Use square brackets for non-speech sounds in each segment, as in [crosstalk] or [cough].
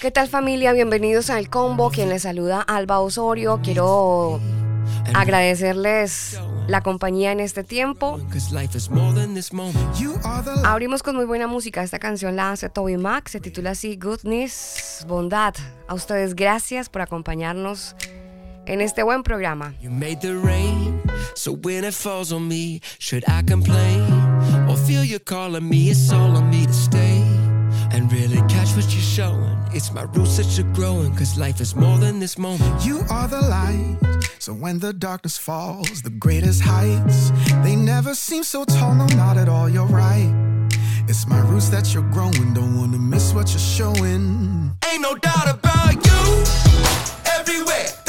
¿Qué tal familia? Bienvenidos al combo. Quien les saluda Alba Osorio. Quiero agradecerles la compañía en este tiempo. Abrimos con muy buena música. Esta canción la hace Toby Mac. Se titula así Goodness, Bondad. A ustedes gracias por acompañarnos en este buen programa. You And really catch what you're showing. It's my roots that you're growing, cause life is more than this moment. You are the light, so when the darkness falls, the greatest heights, they never seem so tall, no, not at all, you're right. It's my roots that you're growing, don't wanna miss what you're showing. Ain't no doubt about you, everywhere.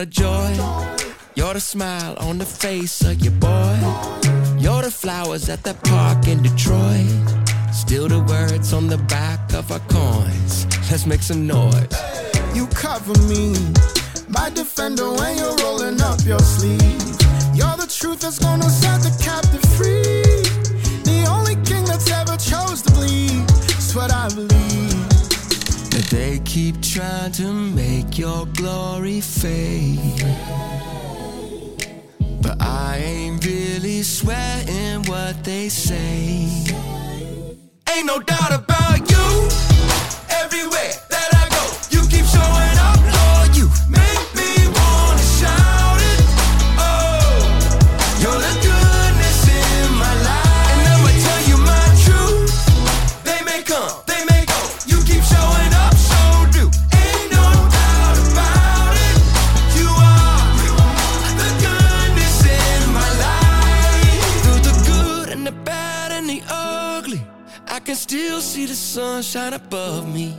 A joy. You're the smile on the face of your boy. You're the flowers at the park in Detroit. Still the words on the back of our coins. Let's make some noise. You cover me, my defender, when you're rolling up your sleeve. You're the truth that's gonna set the captive free. The only king that's ever chose to bleed. It's what I believe. They keep trying to make your glory fade. But I ain't really sweating what they say. Ain't no doubt about you everywhere. Still see the sunshine above me.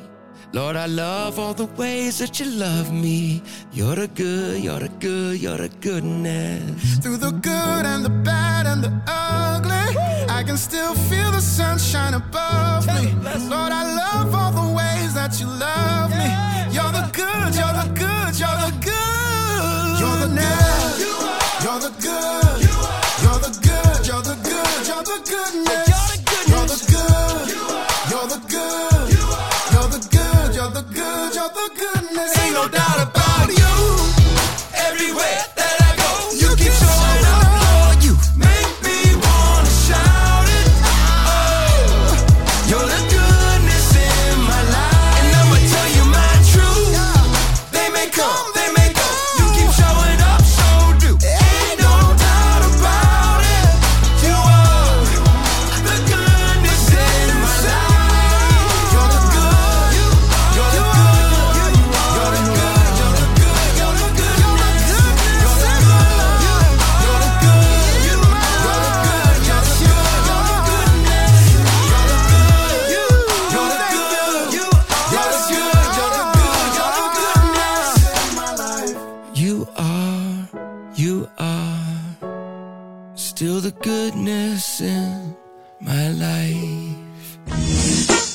Lord, I love all the ways that you love me. You're the good, you're the good, you're the goodness. Through the good and the bad and the ugly, I can still feel the sunshine above me. Lord, I love all the ways that you love me. You're the good, you're the good, you're the good. You're the good, you're the good, you're the good, you're the good, you're the goodness. No doubt about you.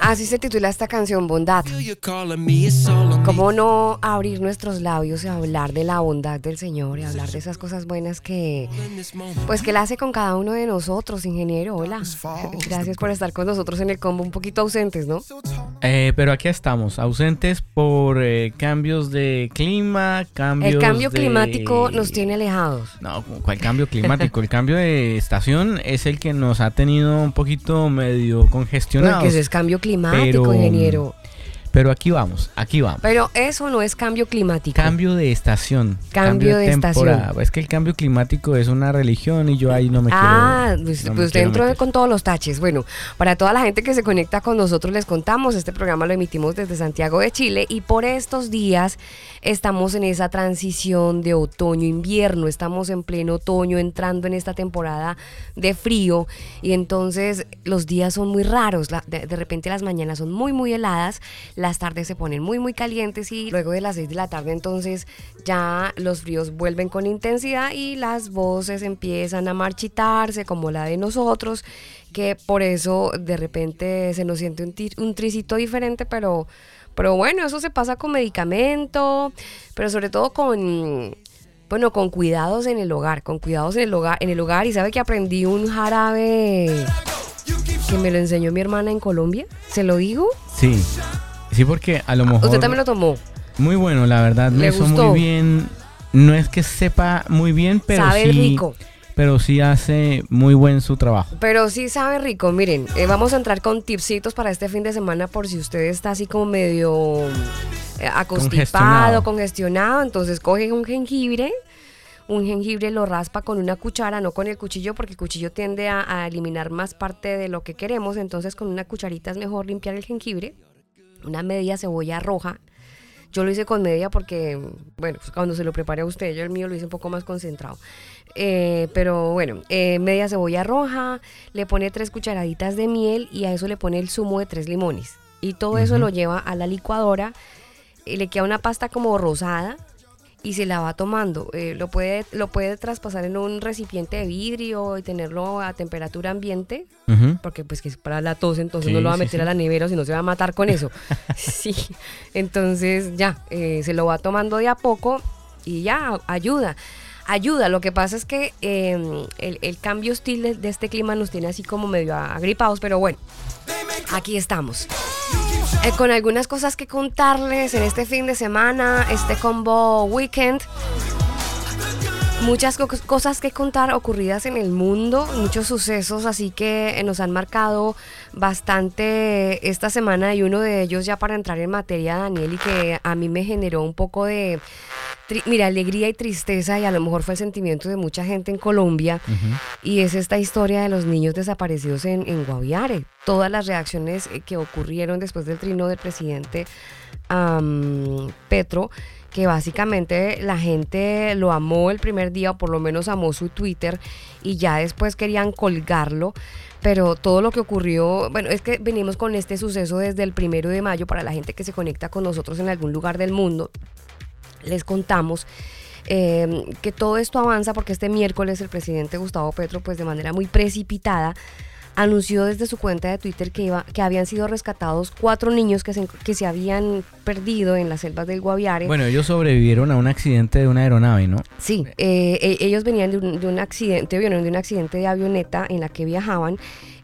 Así se titula esta canción, Bondad. ¿Cómo no abrir nuestros labios y hablar de la bondad del Señor y hablar de esas cosas buenas que, pues, que Él hace con cada uno de nosotros, ingeniero? Hola. Gracias por estar con nosotros en el combo, un poquito ausentes, ¿no? Eh, pero aquí estamos, ausentes por eh, cambios de clima, cambios El cambio de- climático nos tiene alejados. No, ¿cuál cambio climático? el cambio de estación es el que nos ha tenido un poquito medio congestionados. Porque eso es cambio climático, Pero- ingeniero. Pero aquí vamos, aquí vamos. Pero eso no es cambio climático. Cambio de estación. Cambio de temporada. Es que el cambio climático es una religión y yo ahí no me Ah, quiero. pues, no me pues quiero dentro de meter. con todos los taches. Bueno, para toda la gente que se conecta con nosotros les contamos, este programa lo emitimos desde Santiago de Chile y por estos días estamos en esa transición de otoño-invierno, estamos en pleno otoño entrando en esta temporada de frío y entonces los días son muy raros, de, repente las mañanas son muy muy heladas, las tardes se ponen muy muy calientes y luego de las 6 de la tarde entonces ya los fríos vuelven con intensidad y las voces empiezan a marchitarse como la de nosotros, que por eso de repente se nos siente un, un tricito diferente, pero, pero bueno, eso se pasa con medicamento, pero sobre todo con... Bueno, con cuidados en el hogar, con cuidados en el hogar, en el hogar y sabe que aprendí un jarabe que me lo enseñó mi hermana en Colombia, ¿se lo digo? Sí. Sí, porque a lo mejor. Usted también lo tomó. Muy bueno, la verdad. ¿Le Me hizo muy bien. No es que sepa muy bien, pero Sabe sí. rico. Pero sí hace muy buen su trabajo. Pero sí sabe rico. Miren, eh, vamos a entrar con tipsitos para este fin de semana por si usted está así como medio eh, acostipado, Congestionado. congestionado. Entonces coge un jengibre. Un jengibre lo raspa con una cuchara, no con el cuchillo, porque el cuchillo tiende a, a eliminar más parte de lo que queremos. Entonces con una cucharita es mejor limpiar el jengibre. Una media cebolla roja. Yo lo hice con media porque, bueno, pues cuando se lo prepare a usted, yo el mío lo hice un poco más concentrado. Eh, pero bueno, eh, media cebolla roja, le pone tres cucharaditas de miel y a eso le pone el zumo de tres limones. Y todo eso lo lleva a la licuadora y le queda una pasta como rosada y se la va tomando. Eh, lo, puede, lo puede traspasar en un recipiente de vidrio y tenerlo a temperatura ambiente porque pues que es para la tos, entonces Sí, no lo va a sí, meter sí. a la nevera, si no se va a matar con eso. [laughs] sí, entonces ya, eh, se lo va tomando de a poco y ya, ayuda. Ayuda, lo que pasa es que eh, el, el cambio hostil de, de este clima nos tiene así como medio agripados, pero bueno, aquí estamos. Eh, con algunas cosas que contarles en este fin de semana, este combo weekend. Muchas co- cosas que contar ocurridas en el mundo, muchos sucesos, así que eh, nos han marcado bastante esta semana y uno de ellos ya para entrar en materia, Daniel, y que a mí me generó un poco de, mira, alegría y tristeza y a lo mejor fue el sentimiento de mucha gente en Colombia, y es esta historia de los niños desaparecidos en, en Guaviare. Todas las reacciones eh, que ocurrieron después del trino del presidente Petro, que básicamente la gente lo amó el primer día, o por lo menos amó su Twitter, y ya después querían colgarlo. Pero todo lo que ocurrió, bueno, es que venimos con este suceso desde el primero de mayo para la gente que se conecta con nosotros en algún lugar del mundo. Les contamos eh, que todo esto avanza porque este miércoles el presidente Gustavo Petro, pues de manera muy precipitada, anunció desde su cuenta de Twitter que, iba, que habían sido rescatados cuatro niños que se, que se habían perdido en las selvas del Guaviare. Bueno, ellos sobrevivieron a un accidente de una aeronave, ¿no? Sí, eh, e- ellos venían de un, de un accidente, de un accidente de avioneta en la que viajaban.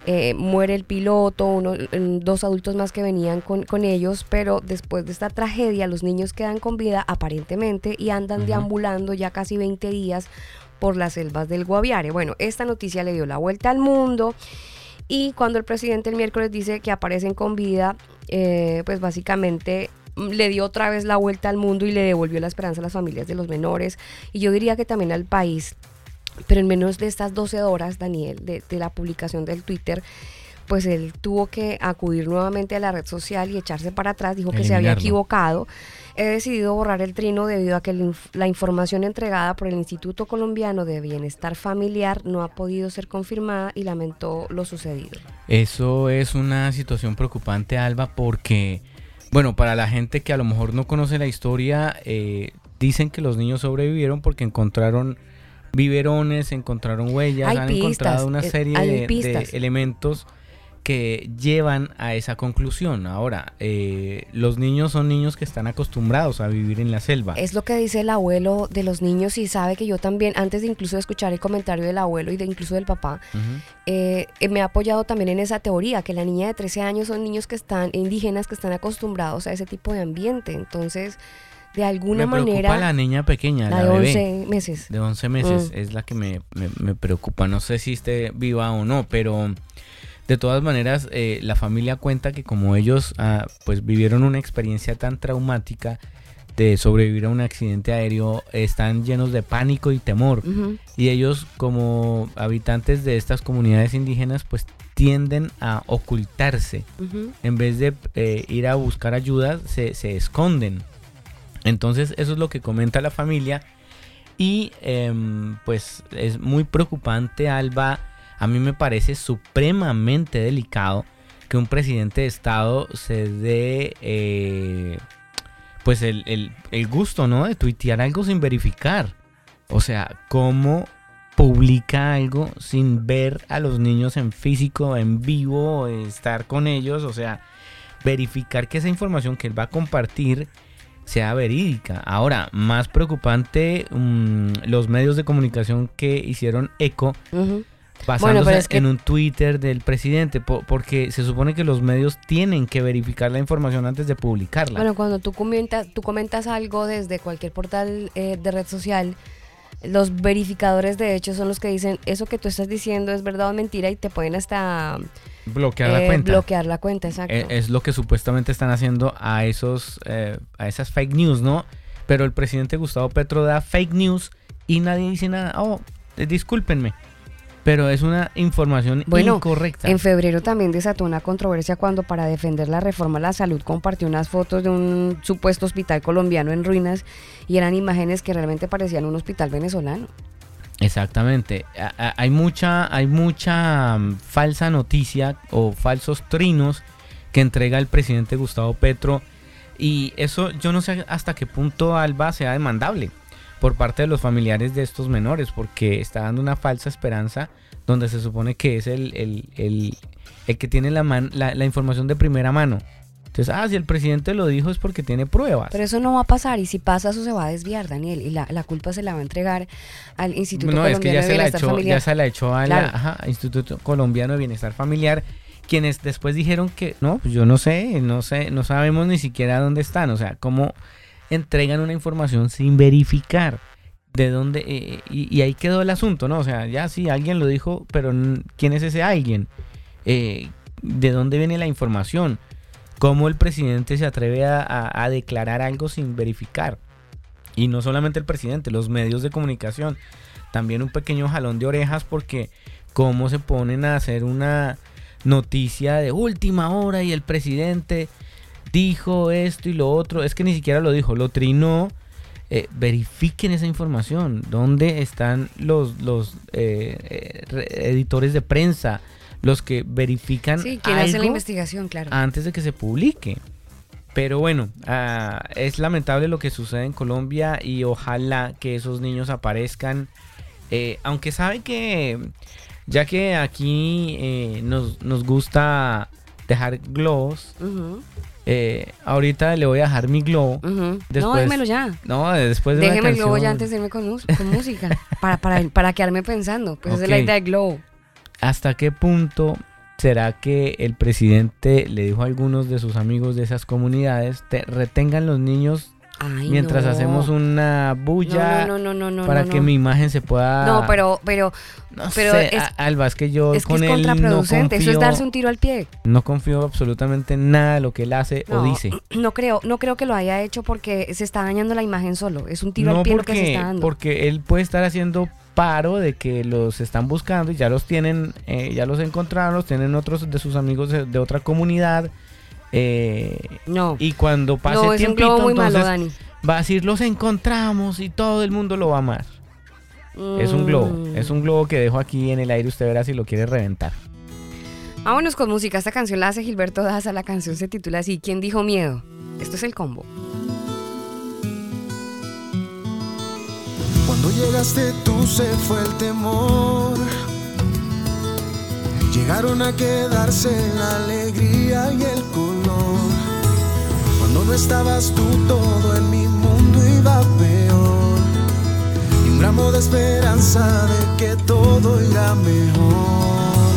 eh, muere el piloto, uno, dos adultos más que venían con, con ellos, pero después de esta tragedia los niños quedan con vida aparentemente y andan deambulando ya casi 20 días por las selvas del Guaviare. Bueno, esta noticia le dio la vuelta al mundo y cuando el presidente el miércoles dice que aparecen con vida, eh, pues básicamente le dio otra vez la vuelta al mundo y le devolvió la esperanza a las familias de los menores y yo diría que también al país. Pero en menos de estas 12 horas, Daniel, de, de la publicación del Twitter, pues él tuvo que acudir nuevamente a la red social y echarse para atrás, dijo que se había equivocado. He decidido borrar el trino debido a que la inf- la información entregada por el Instituto Colombiano de Bienestar Familiar no ha podido ser confirmada y lamentó lo sucedido. Eso es una situación preocupante, Alba, porque, bueno, para la gente que a lo mejor no conoce la historia, eh, dicen que los niños sobrevivieron porque encontraron biberones, encontraron huellas, Hay han pistas, encontrado una eh, serie de, elementos que llevan a esa conclusión. Ahora, eh, los niños son niños que están acostumbrados a vivir en la selva. Es lo que dice el abuelo de los niños y sabe que yo también, antes de incluso escuchar el comentario del abuelo y de incluso del papá, eh, me ha apoyado también en esa teoría, que la niña de 13 años son niños que están, indígenas, que están acostumbrados a ese tipo de ambiente. Entonces, de alguna me manera... la niña pequeña, la, de 11 meses. De 11 meses mm. es la que me, me preocupa. No sé si esté viva o no, pero... De todas maneras, eh, la familia cuenta que como ellos ah, pues vivieron una experiencia tan traumática de sobrevivir a un accidente aéreo, están llenos de pánico y temor. Y ellos como habitantes de estas comunidades indígenas pues tienden a ocultarse. En vez de eh, ir a buscar ayuda, se, esconden. Entonces eso es lo que comenta la familia. Y em, pues es muy preocupante, Alba a mí me parece supremamente delicado que un presidente de Estado se dé eh, pues el, gusto, ¿no? De tuitear algo sin verificar. O sea, ¿cómo publica algo sin ver a los niños en físico, en vivo, estar con ellos? O sea, verificar que esa información que él va a compartir sea verídica. Ahora, más preocupante, mm, los medios de comunicación que hicieron eco basándose en un Twitter del presidente, porque se supone que los medios tienen que verificar la información antes de publicarla. Bueno, cuando tú comentas, tú comentas algo desde cualquier portal eh, de red social, los verificadores de hecho son los que dicen eso que tú estás diciendo es verdad o mentira y te pueden hasta bloquear la eh, cuenta. Bloquear la cuenta, exacto. Eh, es, lo que supuestamente están haciendo a esos a esas fake news, ¿no? Pero el presidente Gustavo Petro da fake news y nadie dice nada. Oh, discúlpenme pero es una información bueno, incorrecta. En febrero también desató una controversia cuando para defender la reforma a la salud compartió unas fotos de un supuesto hospital colombiano en ruinas y eran imágenes que realmente parecían un hospital venezolano. Exactamente. Hay mucha, hay mucha mm, falsa noticia o falsos trinos que entrega el presidente Gustavo Petro y eso yo no sé hasta qué punto Alba sea demandable por parte de los familiares de estos menores, porque está dando una falsa esperanza donde se supone que es el, el, que tiene la, la, información de primera mano. Entonces, ah, si el presidente lo dijo es porque tiene pruebas. Pero eso no va a pasar y si pasa eso se va a desviar, Daniel, y la, culpa se la va a entregar al Instituto Colombiano de Bienestar Familiar. Ya se la echó al Instituto Colombiano de Bienestar Familiar, quienes después dijeron que no, pues yo no sé, no sé, no sabemos ni siquiera dónde están, o sea, cómo entregan una información sin verificar de dónde eh, y, ahí quedó el asunto, ¿no? O sea, ya sí, alguien lo dijo, pero ¿quién es ese alguien? Eh, ¿De dónde viene la información? ¿Cómo el presidente se atreve a, declarar algo sin verificar? Y no solamente el presidente, los medios de comunicación. También un pequeño jalón de orejas porque cómo se ponen a hacer una noticia de última hora y el presidente dijo esto y lo otro. Es que ni siquiera lo dijo, lo trinó. Eh, verifiquen esa información. ¿Dónde están los, los eh, eh, editores de prensa? Los que verifican. Sí, quien hace la investigación, claro. Antes de que se publique. Pero bueno, ah, es lamentable lo que sucede en Colombia y ojalá que esos niños aparezcan. aunque saben que, ya que aquí nos, nos gusta dejar globos, eh, ahorita le voy a dejar mi globo. no, démelo ya. No, después de Déjeme el globo ya antes de irme con, música. [laughs] para, para, para, quedarme pensando. Pues esa es la idea del globo. ¿Hasta qué punto será que el presidente le dijo a algunos de sus amigos de esas comunidades, te retengan los niños mientras hacemos una bulla para que mi imagen se pueda no pero pero pero es, Alba es que yo es con contraproducente eso es darse un tiro al pie. No confío absolutamente en nada de lo que él hace o dice. [clears throat] no creo no creo que lo haya hecho porque se está dañando la imagen solo. Es un tiro al pie lo que se está dando. porque él puede estar haciendo paro de que los están buscando y ya los tienen eh, ya los encontraron los tienen otros de sus amigos de otra comunidad eh, no. Y cuando pase no, tiempito, muy malo, Dani. va a decir, los encontramos y todo el mundo lo va a amar. Es un globo, mm. es un globo que dejo aquí en el aire, usted verá si lo quiere reventar. Vámonos con música, esta canción la hace Gilberto Daza, la canción se titula así, ¿Quién dijo miedo? Esto es el combo. Cuando llegaste tú se fue el temor llegaron a quedarse la alegría y el color. Cuando no estabas tú, todo en mi mundo iba peor. Y un gramo de esperanza de que todo irá mejor.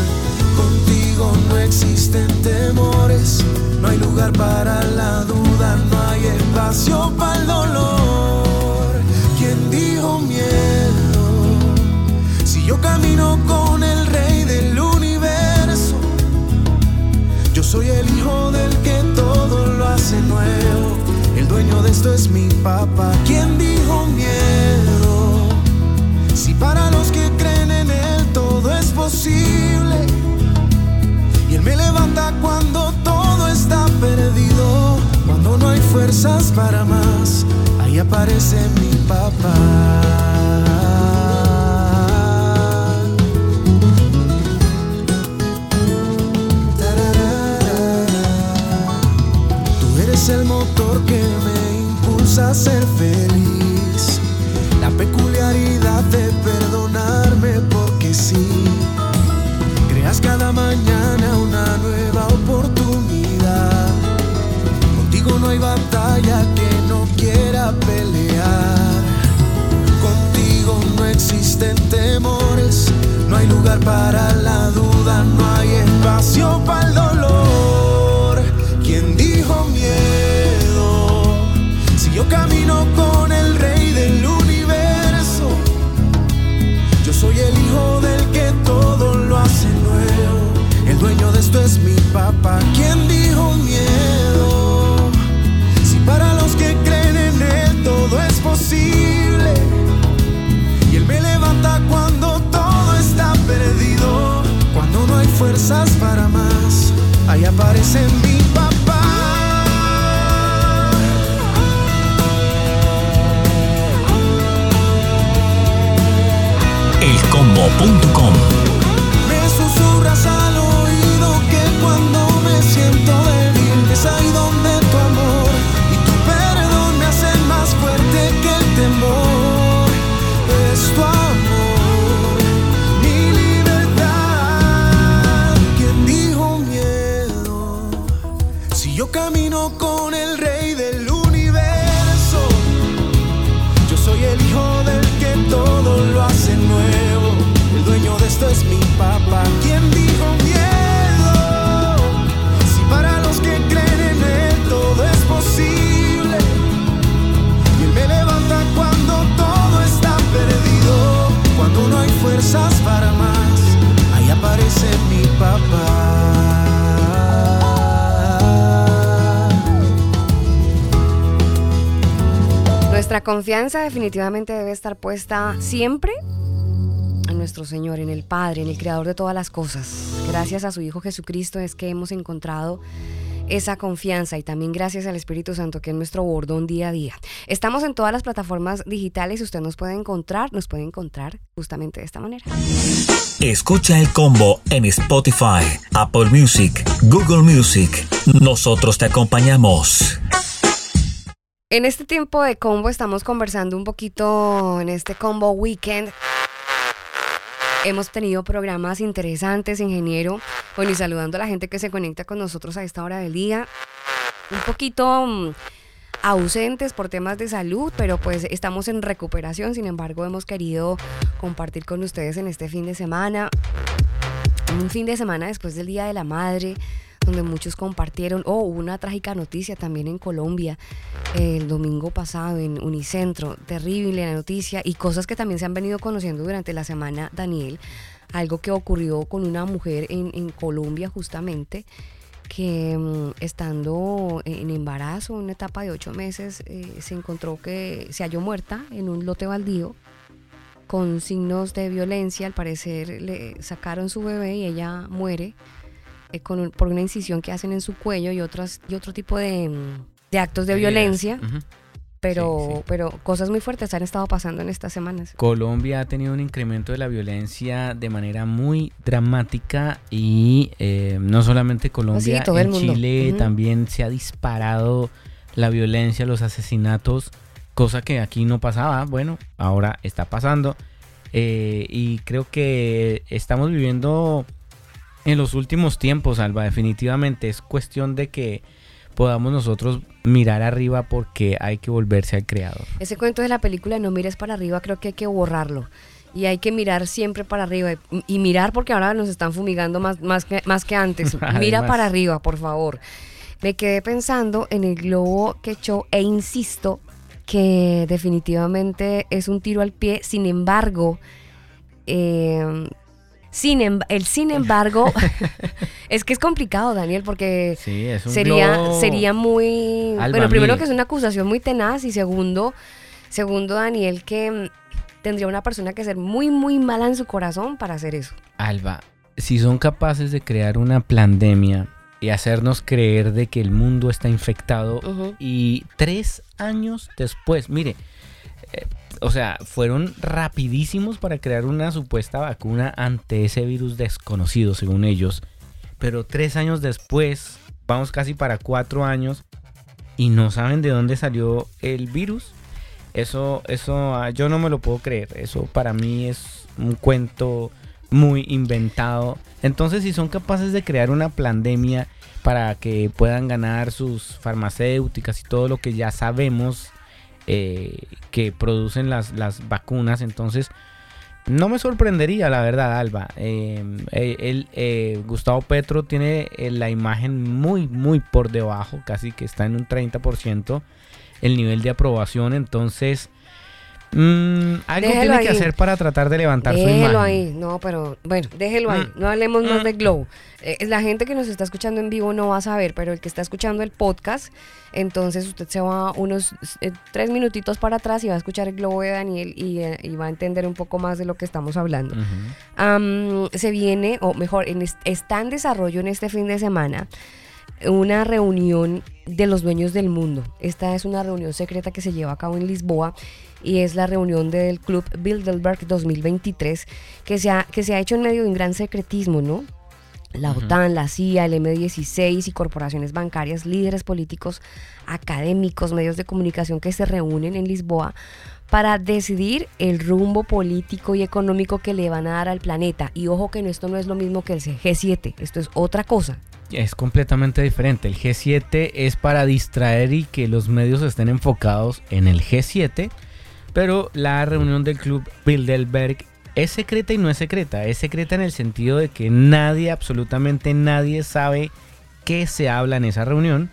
Contigo no existen temores, no hay lugar para la duda, no hay espacio para el dolor. ¿Quién dijo miedo? Si yo camino con el soy el hijo del que todo lo hace nuevo. El dueño de esto es mi papá. ¿Quién dijo miedo? Si para los que creen en él todo es posible. Y él me levanta cuando todo está perdido, cuando no hay fuerzas para más. Ahí aparece mi papá. A ser feliz. La peculiaridad de perdonarme porque sí. Creas cada mañana una nueva oportunidad. Contigo no hay batalla que no quiera pelear. Contigo no existen temores. No hay lugar para la duda, no hay espacio para el para más. Ahí aparece Nuestra confianza definitivamente debe estar puesta siempre en nuestro Señor, en el Padre, en el Creador de todas las cosas. Gracias a su Hijo Jesucristo es que hemos encontrado esa confianza y también gracias al Espíritu Santo que es nuestro bordón día a día. Estamos en todas las plataformas digitales, usted nos puede encontrar, nos puede encontrar justamente de esta manera. Escucha el combo en Spotify, Apple Music, Google Music. Nosotros te acompañamos. En este tiempo de combo estamos conversando un poquito en este combo weekend. Hemos tenido programas interesantes, ingeniero. Bueno, y saludando a la gente que se conecta con nosotros a esta hora del día. Un poquito mm, ausentes por temas de salud, pero pues estamos en recuperación. Sin embargo, hemos querido compartir con ustedes en este fin de semana. Un fin de semana después del Día de la Madre donde muchos compartieron, oh, hubo una trágica noticia también en Colombia el domingo pasado en Unicentro, terrible la noticia y cosas que también se han venido conociendo durante la semana, Daniel, algo que ocurrió con una mujer en, en Colombia justamente, que mm, estando en embarazo, una etapa de ocho meses, eh, se encontró que se halló muerta en un lote baldío con signos de violencia, al parecer le sacaron su bebé y ella muere con un- por una incisión que hacen en su cuello y otras y otro tipo de, mm, de actos de violencia, pero Sí, sí. pero cosas muy fuertes han estado pasando en estas semanas. Colombia ha tenido un incremento de la violencia de manera muy dramática y eh, no solamente Colombia, todo el en mundo. Chile también se ha disparado la violencia, los asesinatos, cosa que aquí no pasaba, bueno, ahora está pasando eh, y creo que estamos viviendo en los últimos tiempos, Alba, definitivamente es cuestión de que podamos nosotros mirar arriba porque hay que volverse al creador. Ese cuento de la película No mires para arriba creo que hay que borrarlo. Y hay que mirar siempre para arriba. Y, mirar porque ahora nos están fumigando más, más, que, más que antes. [laughs] Mira para arriba, por favor. Me quedé pensando en el globo que echó e insisto que definitivamente es un tiro al pie. Sin embargo, eh, sin el sin embargo, [laughs] [laughs] es que es complicado, Daniel, porque sería, sería muy... bueno, primero que es una acusación muy tenaz y segundo, segundo, Daniel, que mm, tendría una persona que ser muy, muy mala en su corazón para hacer eso. Alba, si son capaces de crear una pandemia y hacernos creer de que el mundo está infectado y tres años después, mire, eh, o sea, fueron rapidísimos para crear una supuesta vacuna ante ese virus desconocido, según ellos. Pero tres años después, vamos casi para cuatro años, y no saben de dónde salió el virus. Eso, eso, ah, yo no me lo puedo creer. Eso para mí es un cuento muy inventado. Entonces, si son capaces de crear una pandemia para que puedan ganar sus farmacéuticas y todo lo que ya sabemos eh, que producen las, las, vacunas. Entonces, no me sorprendería, la verdad, Alba. Em, eh, eh, Gustavo Petro tiene la imagen muy, muy por debajo, casi que está en un 30% el nivel de aprobación. Entonces, Mm, algo tiene que hacer para tratar de levantar su imagen. ahí, no, pero bueno, déjelo ahí. Mm. No hablemos más de mm. Glow. Eh, la gente que nos está escuchando en vivo no va a saber, pero el que está escuchando el podcast, entonces usted se va unos eh, tres minutitos para atrás y va a escuchar el Globo de Daniel y, eh, va a entender un poco más de lo que estamos hablando. se viene, o mejor, está en desarrollo en este fin de semana una reunión de los dueños del mundo. Esta es una reunión secreta que se lleva a cabo en Lisboa y es la reunión del Club Bilderberg 2023 que se ha, que se ha hecho en medio de un gran secretismo, ¿no? La OTAN, la CIA, el M16 y corporaciones bancarias, líderes políticos, académicos, medios de comunicación que se reúnen en Lisboa para decidir el rumbo político y económico que le van a dar al planeta. Y ojo que esto no es lo mismo que el G7, esto es otra cosa es completamente diferente. El G7 es para distraer y que los medios estén enfocados en el G7, pero la reunión del club Bilderberg es secreta y no es secreta. Es secreta en el sentido de que nadie, absolutamente nadie sabe qué se habla en esa reunión,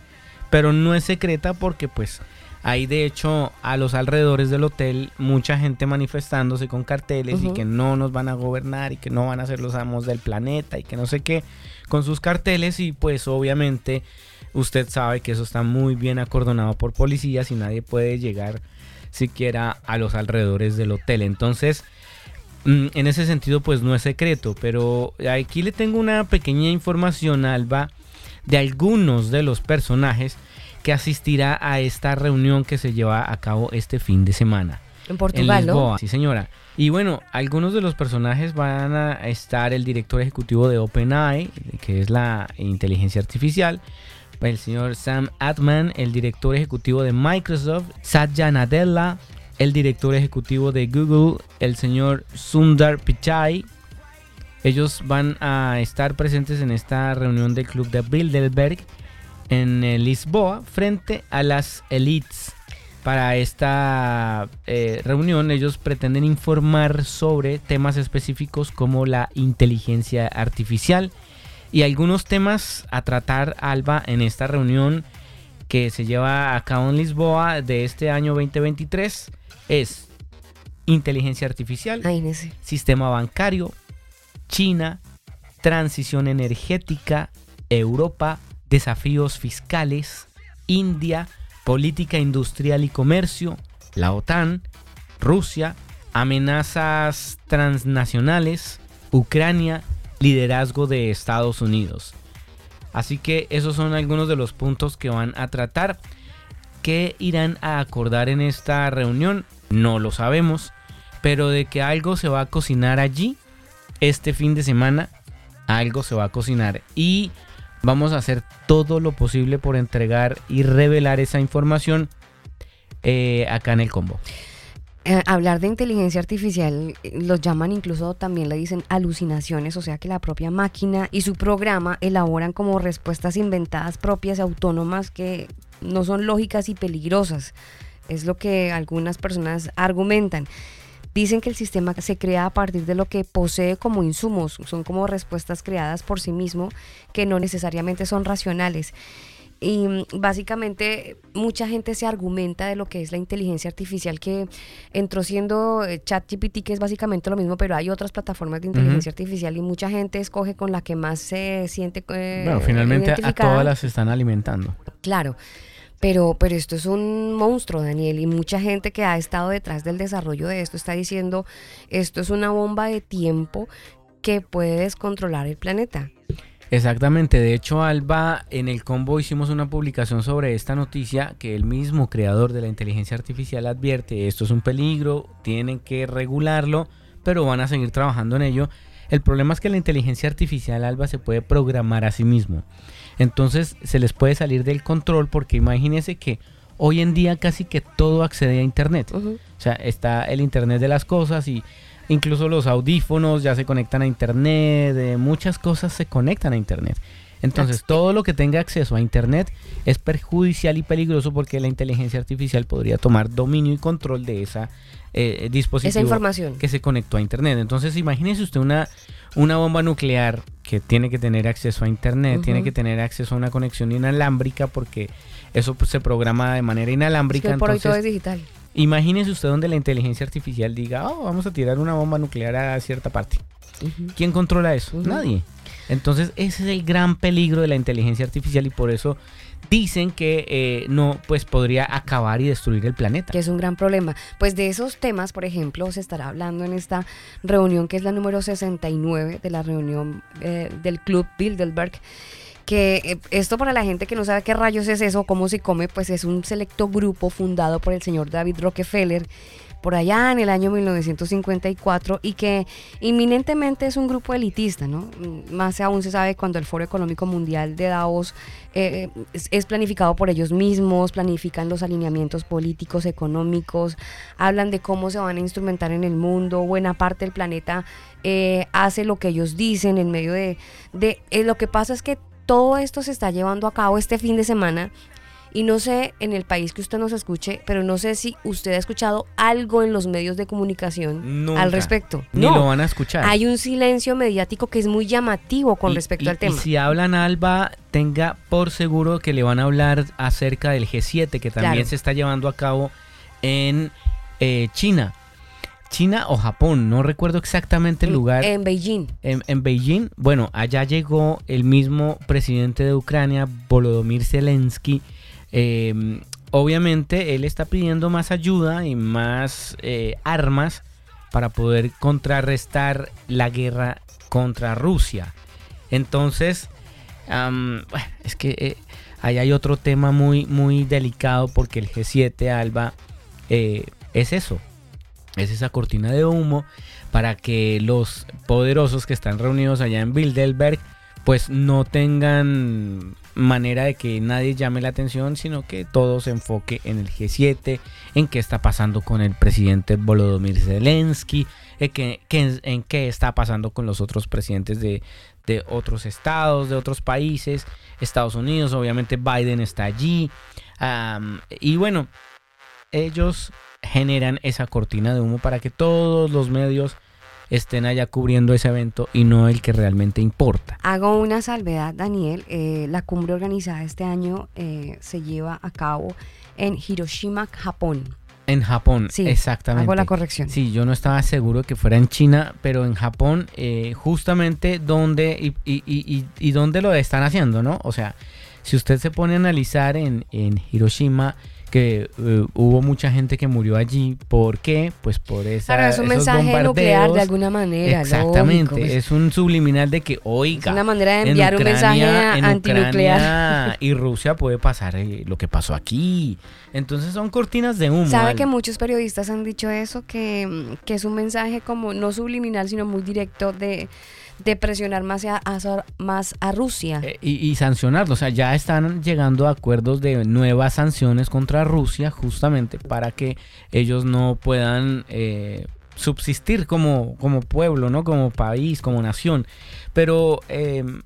pero no es secreta porque pues hay de hecho a los alrededores del hotel mucha gente manifestándose con carteles y que no nos van a gobernar y que no van a ser los amos del planeta y que no sé qué con sus carteles y pues obviamente usted sabe que eso está muy bien acordonado por policías y nadie puede llegar siquiera a los alrededores del hotel. Entonces, mm, en ese sentido pues no es secreto, pero aquí le tengo una pequeña información, Alba, de algunos de los personajes que asistirá a esta reunión que se lleva a cabo este fin de semana. En Portugal, ¿no? Sí, señora. Y bueno, algunos de los personajes van a estar el director ejecutivo de OpenAI, que es la inteligencia artificial, el señor Sam Altman, el director ejecutivo de Microsoft, Satya Nadella, el director ejecutivo de Google, el señor Sundar Pichai. Ellos van a estar presentes en esta reunión del club de Bilderberg en Lisboa frente a las elites para esta eh, reunión ellos pretenden informar sobre temas específicos como la inteligencia artificial y algunos temas a tratar Alba en esta reunión que se lleva a cabo en Lisboa de este año 2023 es inteligencia artificial, sistema bancario, China, transición energética, Europa, desafíos fiscales, India, política industrial y comercio, la OTAN, Rusia, amenazas transnacionales, Ucrania, liderazgo de Estados Unidos. Así que esos son algunos de los puntos que van a tratar. ¿Qué irán a acordar en esta reunión? No lo sabemos, pero de que algo se va a cocinar allí este fin de semana, algo se va a cocinar. Y Vamos a hacer todo lo posible por entregar y revelar esa información eh, acá en el combo. Eh, hablar de inteligencia artificial, eh, los llaman incluso también le dicen alucinaciones, o sea que la propia máquina y su programa elaboran como respuestas inventadas propias, autónomas, que no son lógicas y peligrosas. Es lo que algunas personas argumentan. Dicen que el sistema se crea a partir de lo que posee como insumos, son como respuestas creadas por sí mismo que no necesariamente son racionales. Y básicamente mucha gente se argumenta de lo que es la inteligencia artificial que entró siendo eh, ChatGPT, que es básicamente lo mismo, pero hay otras plataformas de inteligencia artificial y mucha gente escoge con la que más se siente. Eh, bueno, finalmente a todas las están alimentando. Claro. Pero, pero esto es un monstruo, Daniel, y mucha gente que ha estado detrás del desarrollo de esto está diciendo, esto es una bomba de tiempo que puede descontrolar el planeta. Exactamente, de hecho Alba, en el combo hicimos una publicación sobre esta noticia que el mismo creador de la inteligencia artificial advierte, esto es un peligro, tienen que regularlo, pero van a seguir trabajando en ello. El problema es que la inteligencia artificial Alba se puede programar a sí mismo. Entonces se les puede salir del control porque imagínense que hoy en día casi que todo accede a Internet. O sea, está el Internet de las cosas y Incluso los audífonos ya se conectan a internet, muchas cosas se conectan a internet. Entonces, todo lo que tenga acceso a Internet es perjudicial y peligroso porque la inteligencia artificial podría tomar dominio y control de esa eh, dispositivo esa información. que se conectó a Internet. Entonces, imagínese usted una, una bomba nuclear que tiene que tener acceso a Internet, tiene que tener acceso a una conexión inalámbrica porque eso pues, se programa de manera inalámbrica. Es por hoy todo es digital. Imagínese usted donde la inteligencia artificial diga, oh, vamos a tirar una bomba nuclear a cierta parte. ¿Quién controla eso? Nadie. Entonces, ese es el gran peligro de la inteligencia artificial y por eso dicen que eh, no, pues podría acabar y destruir el planeta. Que es un gran problema. Pues de esos temas, por ejemplo, se estará hablando en esta reunión que es la número 69 de la reunión eh, del Club Bilderberg que eh, esto para la gente que no sabe qué rayos es eso, cómo se come, pues es un selecto grupo fundado por el señor David Rockefeller por allá en el año 1954 y que inminentemente es un grupo elitista, ¿no? Más aún se sabe cuando el Foro Económico Mundial de Davos eh, es, planificado por ellos mismos, planifican los alineamientos políticos, económicos, hablan de cómo se van a instrumentar en el mundo, buena parte del planeta eh, hace lo que ellos dicen en medio de... de lo que pasa es que todo esto se está llevando a cabo este fin de semana y no sé en el país que usted nos escuche, pero no sé si usted ha escuchado algo en los medios de comunicación al respecto. Ni lo van a escuchar. Hay un silencio mediático que es muy llamativo con respecto al tema. Y si hablan Alba, tenga por seguro que le van a hablar acerca del G7 que también se está llevando a cabo en eh, China. China o Japón, no recuerdo exactamente el lugar. En Beijing. En, Beijing, bueno, allá llegó el mismo presidente de Ucrania, Volodymyr Zelensky. Em, obviamente él está pidiendo más ayuda y más eh, armas para poder contrarrestar la guerra contra Rusia. Entonces, es que eh, ahí hay otro tema muy, muy delicado porque el G7, Alba, eh, es eso, es esa cortina de humo para que los poderosos que están reunidos allá en Bilderberg pues no tengan manera de que nadie llame la atención, sino que todo se enfoque en el G7, en qué está pasando con el presidente Volodymyr Zelensky, en qué, en qué está pasando con los otros presidentes de, otros estados, de otros países, Estados Unidos, obviamente Biden está allí. y bueno, ellos generan esa cortina de humo para que todos los medios estén allá cubriendo ese evento y no el que realmente importa. Hago una salvedad, Daniel. Eh, la cumbre organizada este año eh, se lleva a cabo en Hiroshima, Japón. En Japón, sí, exactamente. Hago la corrección. Sí, yo no estaba seguro que fuera en China, pero en Japón, eh, justamente donde y, y, y, y, dónde lo están haciendo, ¿no? O sea, si usted se pone a analizar en, en Hiroshima, que eh, hubo mucha gente que murió allí. ¿Por qué? Pues por esa, Claro, es un mensaje nuclear de alguna manera. Exactamente, pues. es un subliminal de que, oiga, es una manera de enviar un mensaje antinuclear. [laughs] y Rusia puede pasar eh, lo que pasó aquí. Entonces son cortinas de humo. ¿Sabe que muchos periodistas han dicho eso? Que, que es un mensaje como no subliminal, sino muy directo de de presionar más a, más a Rusia. Eh, y, sancionarlo, o sea, ya están llegando a acuerdos de nuevas sanciones contra Rusia justamente para que ellos no puedan eh, subsistir como, como pueblo, ¿no? Como país, como nación. Pero em,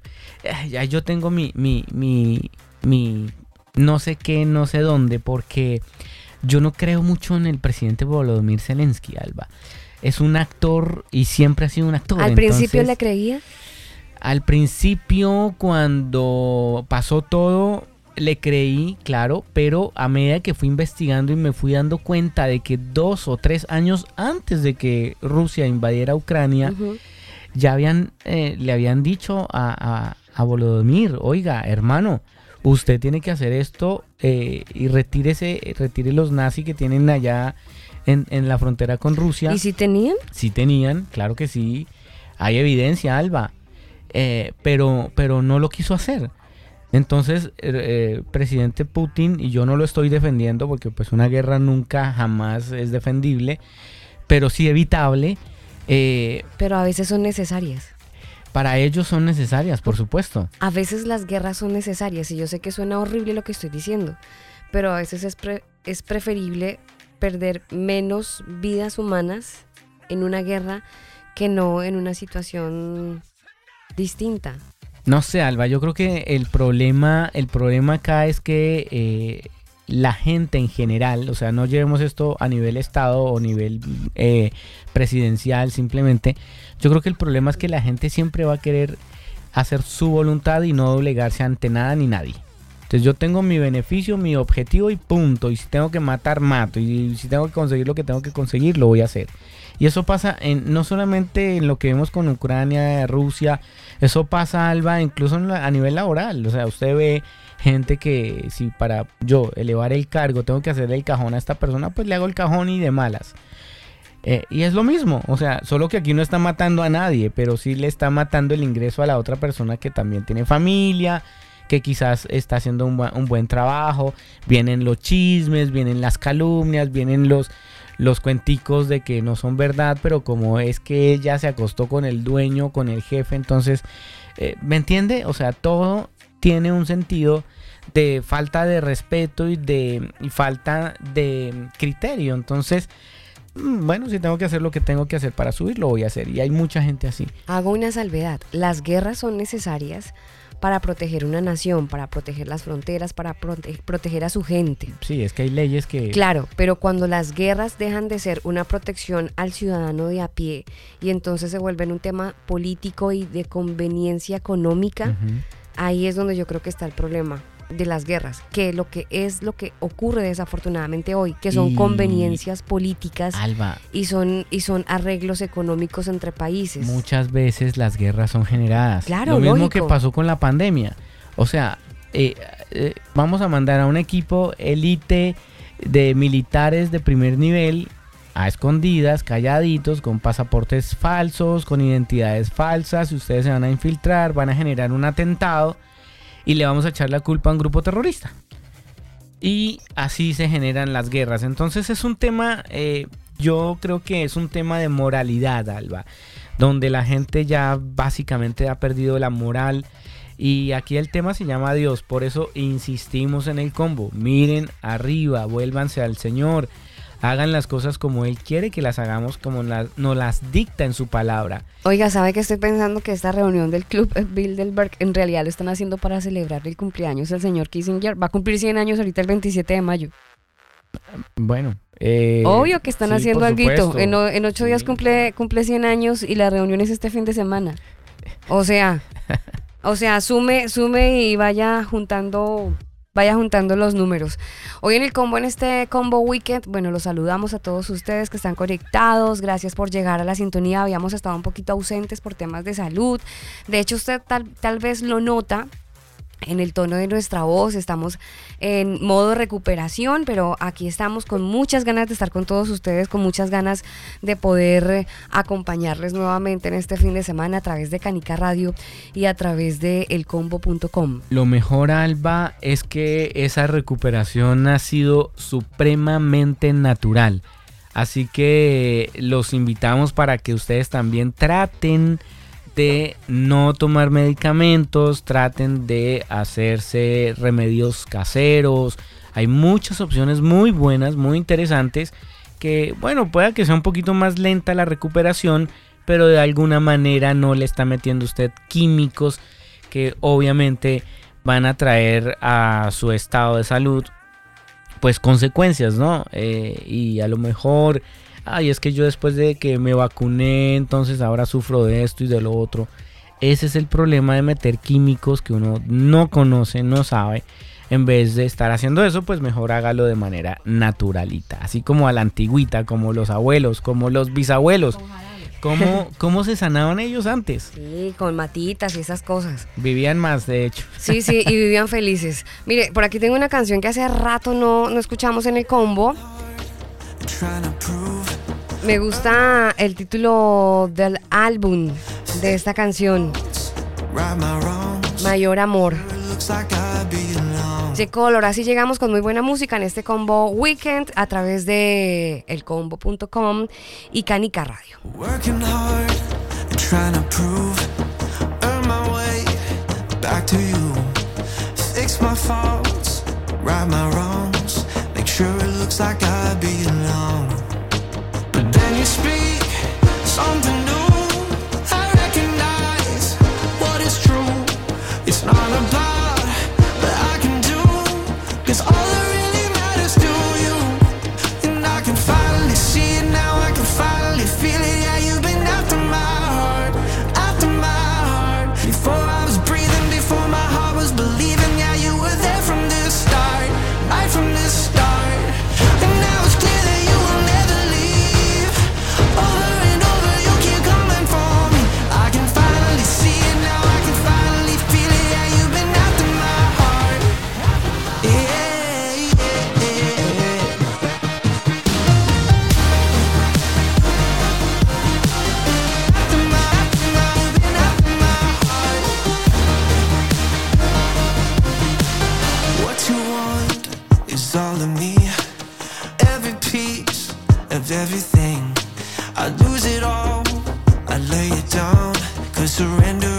ya yo tengo mi, mi, mi, mi no sé qué, no sé dónde, porque yo no creo mucho en el presidente Volodymyr Zelensky, Alba. Es un actor y siempre ha sido un actor. ¿Al principio le creía? Al principio, cuando pasó todo, le creí, claro, pero a medida que fui investigando y me fui dando cuenta de que dos o tres años antes de que Rusia invadiera Ucrania, ya habían, eh, le habían dicho a, a, a Volodymyr, oiga, hermano, usted tiene que hacer esto eh, y retírese, retire los nazis que tienen allá en, la frontera con Rusia. ¿Y si tenían? Sí tenían, claro que sí. Hay evidencia, Alba. Eh, pero, pero no lo quiso hacer. Entonces, eh, presidente Putin, y yo no lo estoy defendiendo porque pues una guerra nunca jamás es defendible, pero sí evitable. pero a veces son necesarias para ellos son necesarias, por supuesto. A veces las guerras son necesarias y yo sé que suena horrible lo que estoy diciendo, pero a veces es, es preferible perder menos vidas humanas en una guerra que no en una situación distinta. No sé, Alba, yo creo que el problema, el problema acá es que eh, la gente en general, o sea, no llevemos esto a nivel Estado o nivel eh, presidencial simplemente, yo creo que el problema es que la gente siempre va a querer hacer su voluntad y no doblegarse ante nada ni nadie. Entonces yo tengo mi beneficio, mi objetivo y punto. Y si tengo que matar, mato. Y si tengo que conseguir lo que tengo que conseguir, lo voy a hacer. Y eso pasa en, no solamente en lo que vemos con Ucrania, Rusia, eso pasa, Alba, incluso a nivel laboral. O sea, usted ve gente que si para yo elevar el cargo tengo que hacerle el cajón a esta persona, pues le hago el cajón y de malas. Eh, y es lo mismo, o sea, solo que aquí no está matando a nadie, pero sí le está matando el ingreso a la otra persona que también tiene familia, que quizás está haciendo un, buen trabajo, vienen los chismes, vienen las calumnias, vienen los, los cuenticos de que no son verdad, pero como es que ella se acostó con el dueño, con el jefe, entonces, eh, ¿me entiende? O sea, todo tiene un sentido de falta de respeto y de falta de criterio, entonces bueno, si tengo que hacer lo que tengo que hacer para subir, lo voy a hacer. Y hay mucha gente así. Hago una salvedad. Las guerras son necesarias para proteger una nación, para proteger las fronteras, para proteger a su gente. Sí, es que hay leyes que... Claro, pero cuando las guerras dejan de ser una protección al ciudadano de a pie y entonces se vuelven un tema político y de conveniencia económica, ahí es donde yo creo que está el problema de las guerras, que lo que es lo que ocurre desafortunadamente hoy, que son conveniencias políticas y son y son arreglos económicos entre países. Muchas veces las guerras son generadas. Claro, lo mismo que pasó con la pandemia. O sea, eh, eh, vamos a mandar a un equipo élite de militares de primer nivel a escondidas, calladitos, con pasaportes falsos, con identidades falsas. Y ustedes se van a infiltrar, van a generar un atentado y le vamos a echar la culpa a un grupo terrorista. Y así se generan las guerras. Entonces es un tema, eh, yo creo que es un tema de moralidad, Alba, donde la gente ya básicamente ha perdido la moral. Y aquí el tema se llama Dios, por eso insistimos en el combo. Miren arriba, vuélvanse al Señor hagan las cosas como Él quiere que las hagamos, como nos las dicta en su palabra. Oiga, ¿sabe que estoy pensando que esta reunión del Club Bilderberg en realidad lo están haciendo para celebrar el cumpleaños del señor Kissinger? Va a cumplir 100 años ahorita el 27 de mayo. Bueno. Eh, Obvio que están haciendo algo. En, en ocho días cumple, cumple 100 años y la reunión es este fin de semana. O sea, [laughs] o sea, sume, sume y vaya juntando vaya juntando los números. Hoy en el combo, en este combo weekend, bueno, los saludamos a todos ustedes que están conectados. Gracias por llegar a la sintonía. Habíamos estado un poquito ausentes por temas de salud. De hecho, usted tal, tal vez lo nota en el tono de nuestra voz, estamos en modo recuperación, pero aquí estamos con muchas ganas de estar con todos ustedes, con muchas ganas de poder eh, acompañarles nuevamente en este fin de semana a través de Canica Radio y a través de elcombo.com. Lo mejor, Alba, es que esa recuperación ha sido supremamente natural. Así que los invitamos para que ustedes también traten no tomar medicamentos, traten de hacerse remedios caseros. Hay muchas opciones muy buenas, muy interesantes, que bueno, pueda que sea un poquito más lenta la recuperación, pero de alguna manera no le está metiendo usted químicos que obviamente van a traer a su estado de salud pues consecuencias, ¿no? Eh, y a lo mejor, ay, es que yo después de que me vacuné, entonces ahora sufro de esto y de lo otro. Ese es el problema de meter químicos que uno no conoce, no sabe. En vez de estar haciendo eso, pues mejor hágalo de manera naturalita. Así como a la antigüita, como los abuelos, como los bisabuelos. ¿Cómo, [laughs] ¿Cómo se sanaban ellos antes? Sí, con matitas y esas cosas. Vivían más, de hecho. Sí, sí, y vivían felices. Mire, por aquí tengo una canción que hace rato no, no escuchamos en el combo. Me gusta el título del álbum de esta canción. Mayor Amor. De Color. Así llegamos con muy buena música en este combo weekend a través de elcombo.com y Canica Radio. Fix my faults, right my wrongs, make sure it looks like I belong. everything. I'd lose it all, I'd lay it down, could surrender.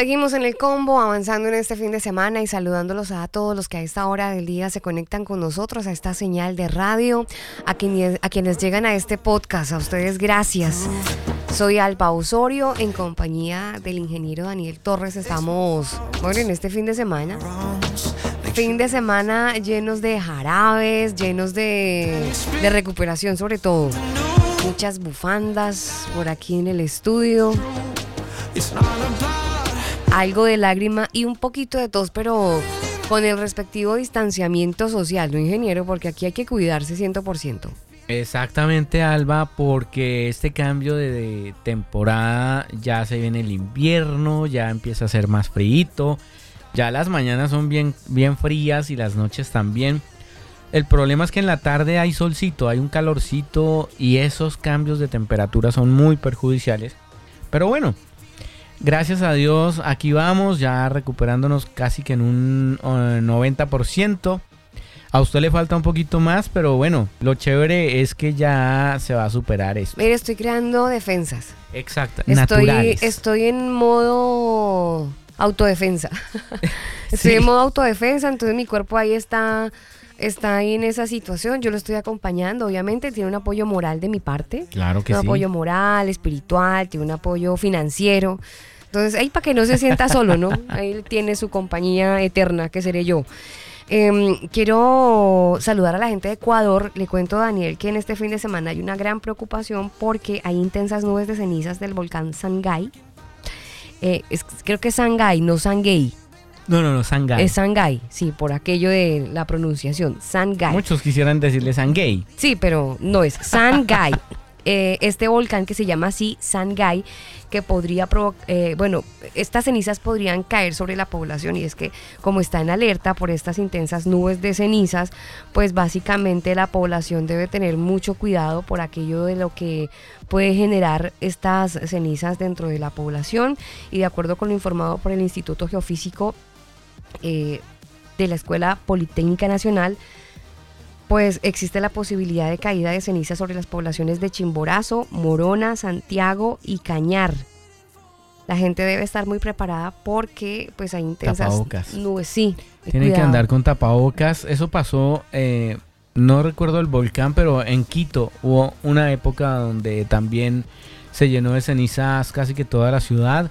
Seguimos en el combo, avanzando en este fin de semana y saludándolos a todos los que a esta hora del día se conectan con nosotros a esta señal de radio, a quienes, a quienes llegan a este podcast, a ustedes gracias. Soy Alba Osorio en compañía del ingeniero Daniel Torres. Estamos, bueno, en este fin de semana. Fin de semana llenos de jarabes, llenos de, de recuperación sobre todo. Muchas bufandas por aquí en el estudio algo de lágrima y un poquito de tos, pero con el respectivo distanciamiento social, ¿no, ingeniero? Porque aquí hay que cuidarse 100%. Exactamente, Alba, porque este cambio de, temporada ya se viene el invierno, ya empieza a ser más frío, ya las mañanas son bien, bien frías y las noches también. El problema es que en la tarde hay solcito, hay un calorcito y esos cambios de temperatura son muy perjudiciales. Pero bueno, gracias a Dios aquí vamos ya recuperándonos casi que en un 90%. Eh, a usted le falta un poquito más, pero bueno, lo chévere es que ya se va a superar esto. Mire, estoy creando defensas. Exacto, estoy, Estoy en modo autodefensa. [laughs] estoy en modo autodefensa, entonces mi cuerpo ahí está está ahí en esa situación, yo lo estoy acompañando, obviamente tiene un apoyo moral de mi parte. Claro que un sí. Un apoyo moral, espiritual, tiene un apoyo financiero. Entonces, ahí para que no se sienta solo, ¿no? [laughs] Ahí tiene su compañía eterna, que seré yo. Em, quiero saludar a la gente de Ecuador. Le cuento a Daniel que en este fin de semana hay una gran preocupación porque hay intensas nubes de cenizas del volcán Sangay. Eh, creo que es Sangay, no Sangay. No, no, no, Sangay. Es Sangay, sí, por aquello de la pronunciación. Sangay. Muchos quisieran decirle Sangay. Sí, pero no es Sangay. [laughs] Eh, este volcán que se llama así, Sangay, que podría provocar, eh, bueno, estas cenizas podrían caer sobre la población y es que como está en alerta por estas intensas nubes de cenizas, pues básicamente la población debe tener mucho cuidado por aquello de lo que puede generar estas cenizas dentro de la población y de acuerdo con lo informado por el Instituto Geofísico eh, de la Escuela Politécnica Nacional, pues existe la posibilidad de caída de ceniza sobre las poblaciones de Chimborazo, Morona, Santiago y Cañar. La gente debe estar muy preparada porque pues hay intensas nubes. Sí, Tienen que andar con tapabocas. Eso pasó, eh, no recuerdo el volcán, pero en Quito hubo una época donde también se llenó de cenizas casi que toda la ciudad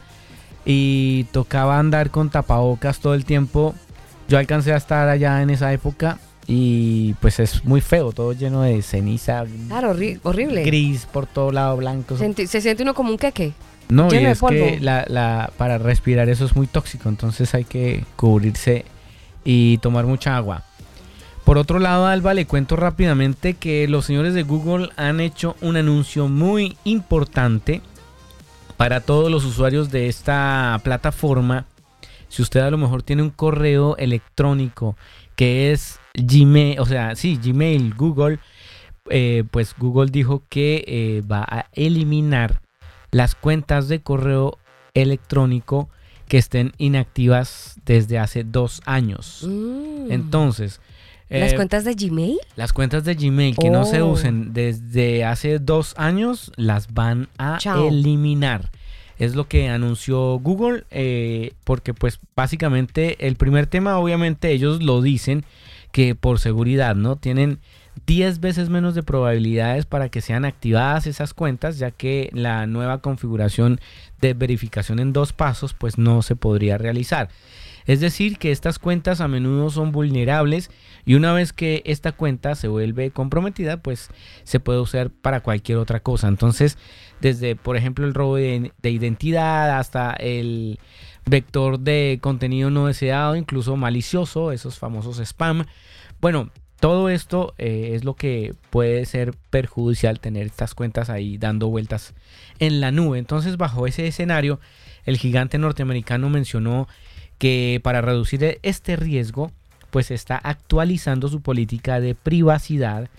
y tocaba andar con tapabocas todo el tiempo. Yo alcancé a estar allá en esa época y pues es muy feo, todo lleno de ceniza. Claro, horrible. Gris por todo lado, blanco. se siente uno como un queque. No, y es que la, para respirar eso es muy tóxico, entonces hay que cubrirse y tomar mucha agua. Por otro lado, Alba, le cuento rápidamente que los señores de Google han hecho un anuncio muy importante para todos los usuarios de esta plataforma, si usted a lo mejor tiene un correo electrónico que es Gmail, o sea, sí, Gmail, Google, eh, pues Google dijo que eh, va a eliminar las cuentas de correo electrónico que estén inactivas desde hace dos años. Mm. Entonces, ¿Las eh, cuentas de Gmail? Las cuentas de Gmail que no se oh. usen desde hace dos años las van a eliminar. Es lo que anunció Google, eh, porque pues básicamente el primer tema obviamente ellos lo dicen que por seguridad, ¿no? Tienen 10 veces menos de probabilidades para que sean activadas esas cuentas, ya que la nueva configuración de verificación en dos pasos pues no se podría realizar. Es decir, que estas cuentas a menudo son vulnerables y una vez que esta cuenta se vuelve comprometida, pues se puede usar para cualquier otra cosa. Entonces, desde, por ejemplo, el robo de, identidad hasta el vector de contenido no deseado, incluso malicioso, esos famosos spam. Bueno, todo esto eh, es lo que puede ser perjudicial tener estas cuentas ahí dando vueltas en la nube. Entonces, bajo ese escenario, el gigante norteamericano mencionó que para reducir este riesgo, pues está actualizando su política de privacidad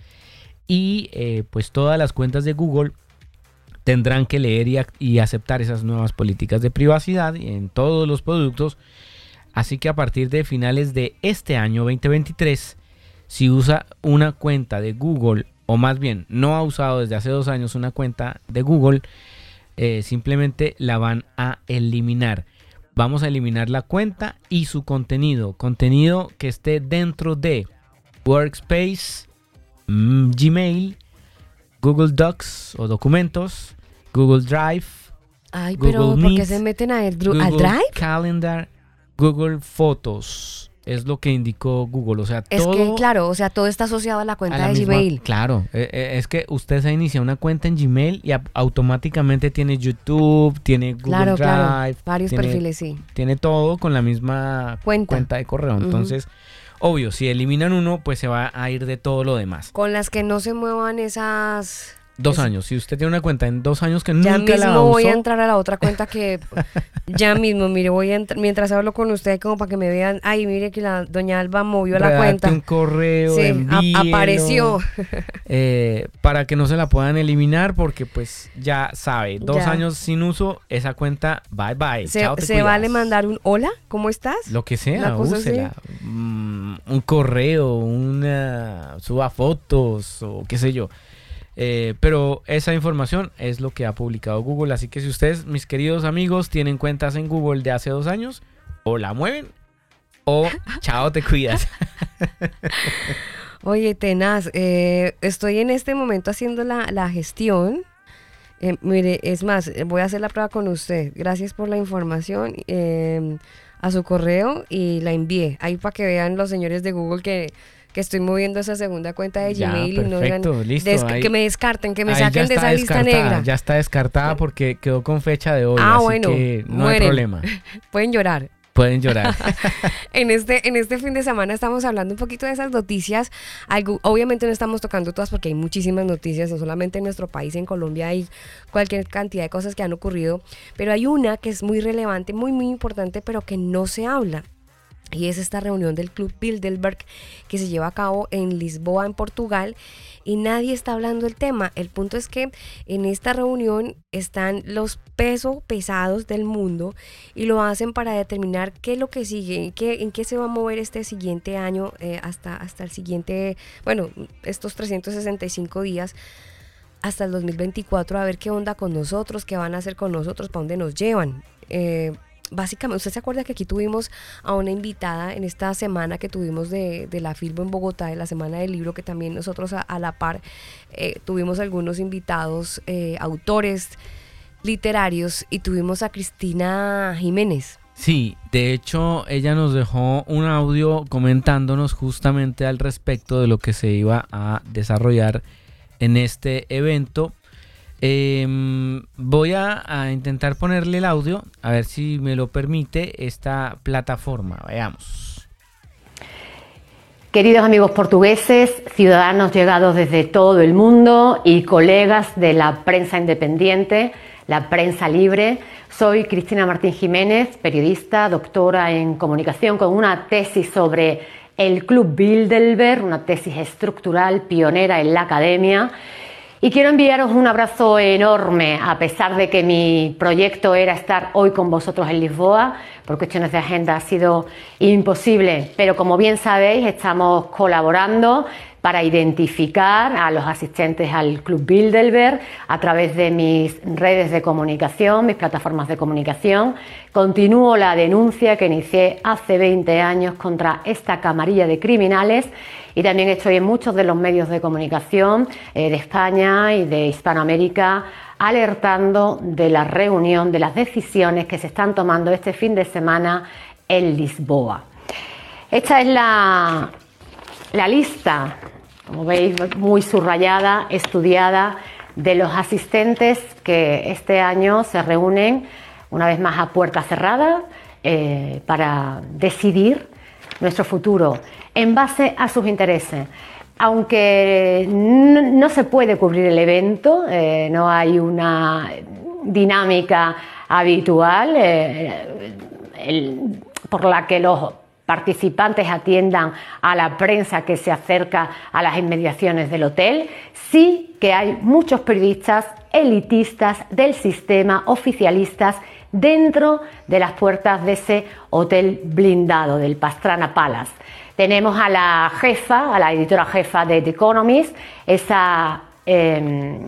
y eh, pues todas las cuentas de Google tendrán que leer y, aceptar esas nuevas políticas de privacidad en todos los productos. Así que a partir de finales de este año 2023, si usa una cuenta de Google, o más bien no ha usado desde hace dos años una cuenta de Google, eh, simplemente la van a eliminar. Vamos a eliminar la cuenta y su contenido. Contenido que esté dentro de Workspace, mm, Gmail, Google Docs o documentos, Google Drive. Ay, pero ¿por qué se meten a al Drive? Calendar, Google Fotos. Es lo que indicó Google. O sea, es todo, que, claro, o sea, todo está asociado a la cuenta de Gmail. Claro, eh, eh, es que usted se inicia una cuenta en Gmail y automáticamente tiene YouTube, tiene Google Drive. Varios perfiles, sí. Tiene todo con la misma cuenta, de correo. Entonces, obvio, si eliminan uno, pues se va a ir de todo lo demás. Con las que no se muevan esas Dos años. Si usted tiene una cuenta en dos años que nunca la Ya mismo voy a entrar a la otra cuenta que [laughs] ya mismo, mire, voy a mientras hablo con usted como para que me vean, ay, mire que la doña Alba movió la cuenta. un correo, sí, apareció. [laughs] Eh, para que no se la puedan eliminar porque pues ya sabe, dos años sin uso, esa cuenta, bye bye. Se, se vale mandar un hola, ¿cómo estás? Lo que sea, úsela. Mm, un correo, una suba fotos o qué sé yo. Eh, pero esa información es lo que ha publicado Google. Así que si ustedes, mis queridos amigos, tienen cuentas en Google de hace dos años, o la mueven, o [laughs] chao, te cuidas. Oye, tenaz, eh, estoy en este momento haciendo la, gestión. Eh, mire, es más, voy a hacer la prueba con usted. Gracias por la información a su correo y la envié. Ahí para que vean los señores de Google que que estoy moviendo esa segunda cuenta de Gmail y no listo, que me descarten, que me saquen de esa lista negra. Ya está descartada porque quedó con fecha de hoy, ah, así bueno, que no hay problema. [laughs] Pueden llorar. Pueden llorar. [laughs] en, este, en este fin de semana estamos hablando un poquito de esas noticias. Algo, obviamente no estamos tocando todas porque hay muchísimas noticias, no solamente en nuestro país, en Colombia hay cualquier cantidad de cosas que han ocurrido, pero hay una que es muy relevante, muy, muy importante, pero que no se habla. Y es esta reunión del Club Bilderberg que se lleva a cabo en Lisboa, en Portugal, y nadie está hablando del tema. El punto es que en esta reunión están los pesos pesados del mundo y lo hacen para determinar qué es lo que sigue, en qué, en qué se va a mover este siguiente año eh, hasta, hasta el siguiente, bueno, estos 365 días hasta el 2024 a ver qué onda con nosotros, qué van a hacer con nosotros, para dónde nos llevan. Eh, básicamente, ¿usted se acuerda que aquí tuvimos a una invitada en esta semana que tuvimos de, la Filbo en Bogotá, de la Semana del Libro, que también nosotros a, la par eh, tuvimos algunos invitados, eh, autores literarios, y tuvimos a Cristina Jiménez. Sí, de hecho ella nos dejó un audio comentándonos justamente al respecto de lo que se iba a desarrollar en este evento Em, voy a, intentar ponerle el audio, a ver si me lo permite esta plataforma. Veamos. Queridos amigos portugueses, ciudadanos llegados desde todo el mundo y colegas de la prensa independiente, la prensa libre, soy Cristina Martín Jiménez, periodista, doctora en comunicación con una tesis sobre el Club Bilderberg, una tesis estructural pionera en la academia y quiero enviaros un abrazo enorme, a pesar de que mi proyecto era estar hoy con vosotros en Lisboa, por cuestiones de agenda ha sido imposible, pero como bien sabéis, estamos colaborando para identificar a los asistentes al Club Bilderberg a través de mis redes de comunicación, mis plataformas de comunicación. Continúo la denuncia que inicié hace 20 años contra esta camarilla de criminales y también estoy en muchos de los medios de comunicación eh, de España y de Hispanoamérica alertando de la reunión, de las decisiones que se están tomando este fin de semana en Lisboa. Esta es la, la lista, como veis, muy subrayada, estudiada, de los asistentes que este año se reúnen una vez más a puerta cerrada eh, para decidir nuestro futuro en base a sus intereses. Aunque no, se puede cubrir el evento, eh, no hay una dinámica habitual eh, por la que los participantes atiendan a la prensa que se acerca a las inmediaciones del hotel, sí que hay muchos periodistas elitistas del sistema, oficialistas, dentro de las puertas de ese hotel blindado del Pastrana Palace. Tenemos a la jefa, a la editora jefa de The Economist, esa em,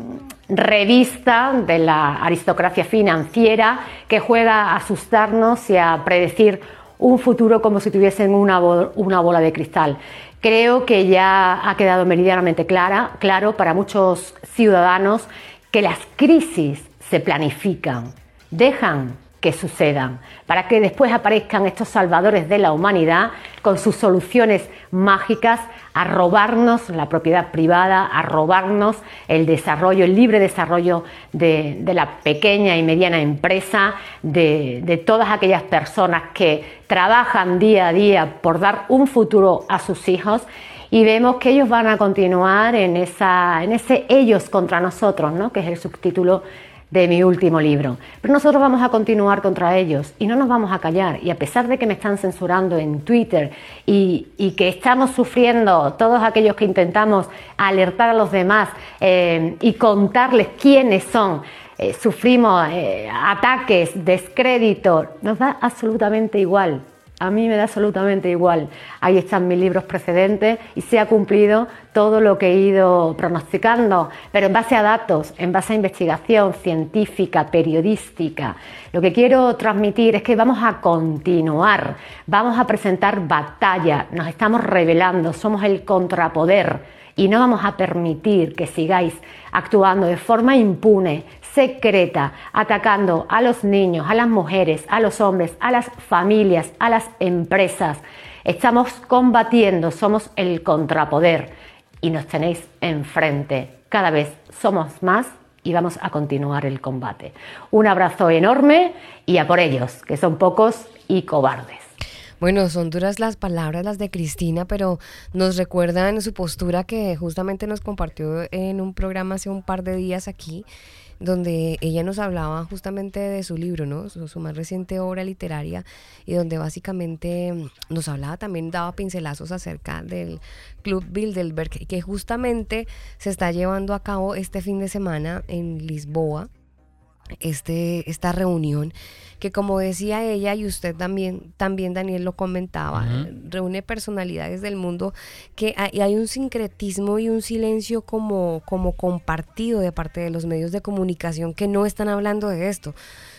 revista de la aristocracia financiera que juega a asustarnos y a predecir un futuro como si tuviesen una, una bola de cristal. Creo que ya ha quedado meridianamente clara, claro para muchos ciudadanos que las crisis se planifican, dejan que sucedan, para que después aparezcan estos salvadores de la humanidad con sus soluciones mágicas a robarnos la propiedad privada, a robarnos el desarrollo, el libre desarrollo de, la pequeña y mediana empresa, de, de todas aquellas personas que trabajan día a día por dar un futuro a sus hijos y vemos que ellos van a continuar en, esa, en ese ellos contra nosotros, ¿no? que es el subtítulo de mi último libro. Pero nosotros vamos a continuar contra ellos y no nos vamos a callar. Y a pesar de que me están censurando en Twitter y, que estamos sufriendo todos aquellos que intentamos alertar a los demás eh, y contarles quiénes son, eh, sufrimos eh, ataques, descrédito, nos da absolutamente igual. A mí me da absolutamente igual. Ahí están mis libros precedentes y se ha cumplido todo lo que he ido pronosticando, pero en base a datos, en base a investigación científica, periodística. Lo que quiero transmitir es que vamos a continuar, vamos a presentar batalla, nos estamos revelando, somos el contrapoder y no vamos a permitir que sigáis actuando de forma impune, secreta, atacando a los niños, a las mujeres, a los hombres, a las familias, a las empresas. Estamos combatiendo, somos el contrapoder y nos tenéis enfrente. Cada vez somos más y vamos a continuar el combate. Un abrazo enorme y a por ellos, que son pocos y cobardes. Bueno, son duras las palabras las de Cristina, pero nos recuerdan su postura que justamente nos compartió en un programa hace un par de días aquí donde ella nos hablaba justamente de su libro, ¿no? Su, más reciente obra literaria y donde básicamente nos hablaba también, daba pincelazos acerca del Club Bilderberg, que justamente se está llevando a cabo este fin de semana en Lisboa, este, esta reunión que como decía ella y usted también, también Daniel lo comentaba, reúne personalidades del mundo que hay, hay, un sincretismo y un silencio como, como compartido de parte de los medios de comunicación que no están hablando de esto.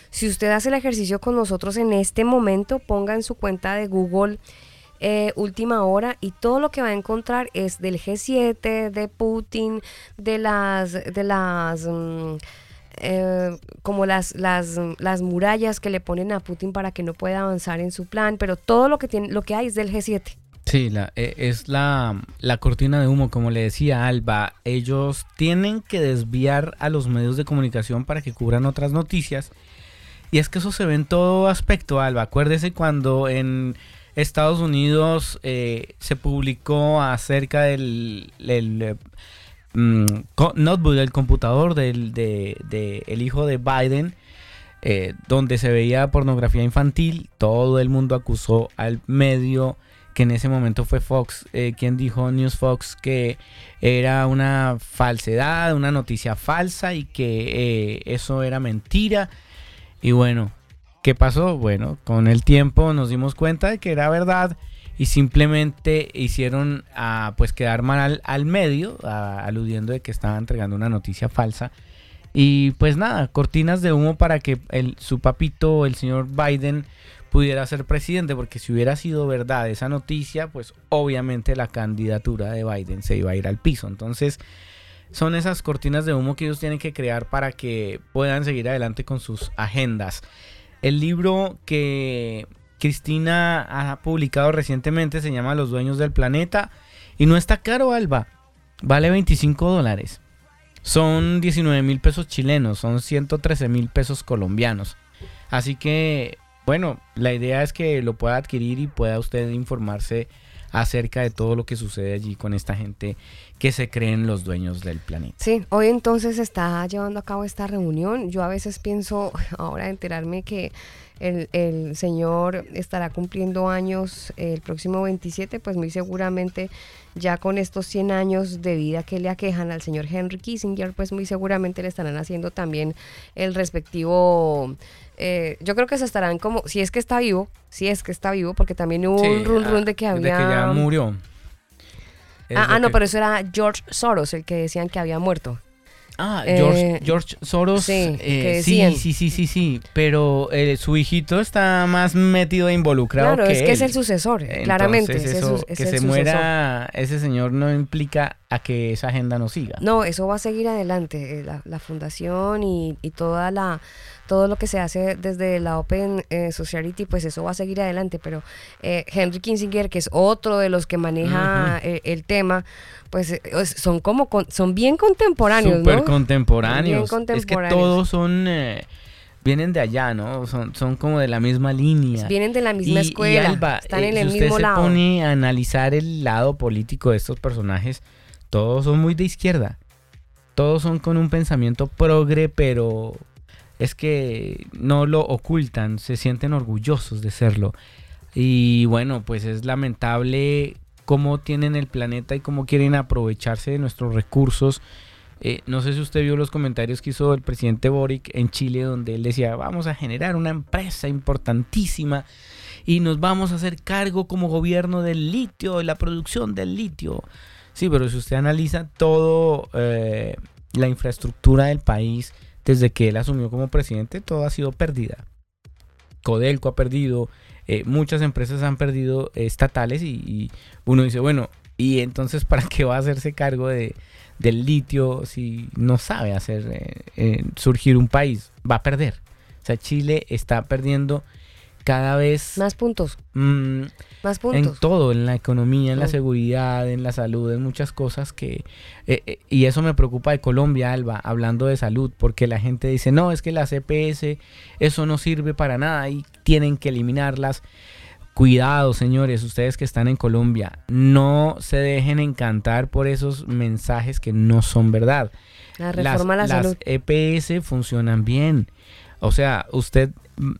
Si usted hace el ejercicio con nosotros en este momento, ponga en su cuenta de Google eh, última hora y todo lo que va a encontrar es del G7, de Putin, de las, de las mm, eh, como las, las, las murallas que le ponen a Putin para que no pueda avanzar en su plan, pero todo lo que, tiene, lo que hay es del G7. Sí, la, eh, es la, la, cortina de humo, como le decía Alba. Ellos tienen que desviar a los medios de comunicación para que cubran otras noticias. Y es que eso se ve en todo aspecto, Alba. Acuérdese cuando en Estados Unidos eh, se publicó acerca del, Mm, notebook del computador del de, el hijo de Biden, eh, donde se veía pornografía infantil, todo el mundo acusó al medio que en ese momento fue Fox eh, quien dijo News Fox que era una falsedad, una noticia falsa y que eh, eso era mentira. Y bueno, ¿qué pasó? Bueno, con el tiempo nos dimos cuenta de que era verdad y simplemente hicieron a, pues quedar mal al, medio, aludiendo de que estaba entregando una noticia falsa. Y pues nada, cortinas de humo para que el, su papito, el señor Biden, pudiera ser presidente, porque si hubiera sido verdad esa noticia, pues obviamente la candidatura de Biden se iba a ir al piso. Entonces, son esas cortinas de humo que ellos tienen que crear para que puedan seguir adelante con sus agendas. El libro que Cristina ha publicado recientemente, se llama Los Dueños del Planeta. Y no está caro, Alba. Vale 25 dólares. Son 19 mil pesos chilenos, son 113 mil pesos colombianos. Así que, bueno, la idea es que lo pueda adquirir y pueda usted informarse acerca de todo lo que sucede allí con esta gente que se creen los dueños del planeta. Sí, hoy entonces está llevando a cabo esta reunión. Yo a veces pienso, [laughs] ahora enterarme que el, señor estará cumpliendo años el próximo 27, pues muy seguramente ya con estos 100 años de vida que le aquejan al señor Henry Kissinger, pues muy seguramente le estarán haciendo también el respectivo... Eh, yo creo que se estarán como, si es que está vivo, si es que está vivo, porque también hubo un run run de que había... De que ya murió. Ah, ah no, pero eso era George Soros, el que decían que había muerto. Ah, George, eh, Soros. Eh, sí, sí, sí, sí, sí, Pero eh, su hijito está más metido e involucrado. Claro, es que es el sucesor, claramente. que se muera ese señor no implica a que esa agenda no siga. No, eso va a seguir adelante. Eh, la, fundación y, toda la todo lo que se hace desde la Open eh, Society, pues eso va a seguir adelante. Pero eh, Henry Kissinger, que es otro de los que maneja el, tema, pues son como son bien contemporáneos, Súper contemporáneos. Es que todos son vienen de allá, ¿no? Son, son como de la misma línea. Vienen de la misma escuela. están en el si mismo usted se pone a analizar el lado político de estos personajes, todos son muy de izquierda. Todos son con un pensamiento progre, pero es que no lo ocultan, se sienten orgullosos de serlo. Y bueno, pues es lamentable cómo tienen el planeta y cómo quieren aprovecharse de nuestros recursos eh, no sé si usted vio los comentarios que hizo el presidente Boric en Chile, donde él decía, vamos a generar una empresa importantísima y nos vamos a hacer cargo como gobierno del litio, de la producción del litio. Sí, pero si usted analiza todo eh, la infraestructura del país, desde que él asumió como presidente, todo ha sido perdida. Codelco ha perdido, eh, muchas empresas han perdido estatales y, uno dice, bueno, ¿y entonces [laughs] para qué va a hacerse cargo de, del litio, si no sabe hacer eh, eh, surgir un país, va a perder. O sea, Chile está perdiendo cada vez más puntos. Mm, más puntos. En todo, en la economía, en la seguridad, en la salud, en muchas cosas que... Eh, y eso me preocupa de Colombia, Alba, hablando de salud, porque la gente dice, no, es que las EPS, eso no sirve para nada y tienen que eliminarlas. Cuidado, señores, ustedes que están en Colombia, no se dejen encantar por esos mensajes que no son verdad. La reforma las, la salud. Las EPS funcionan bien. O sea, usted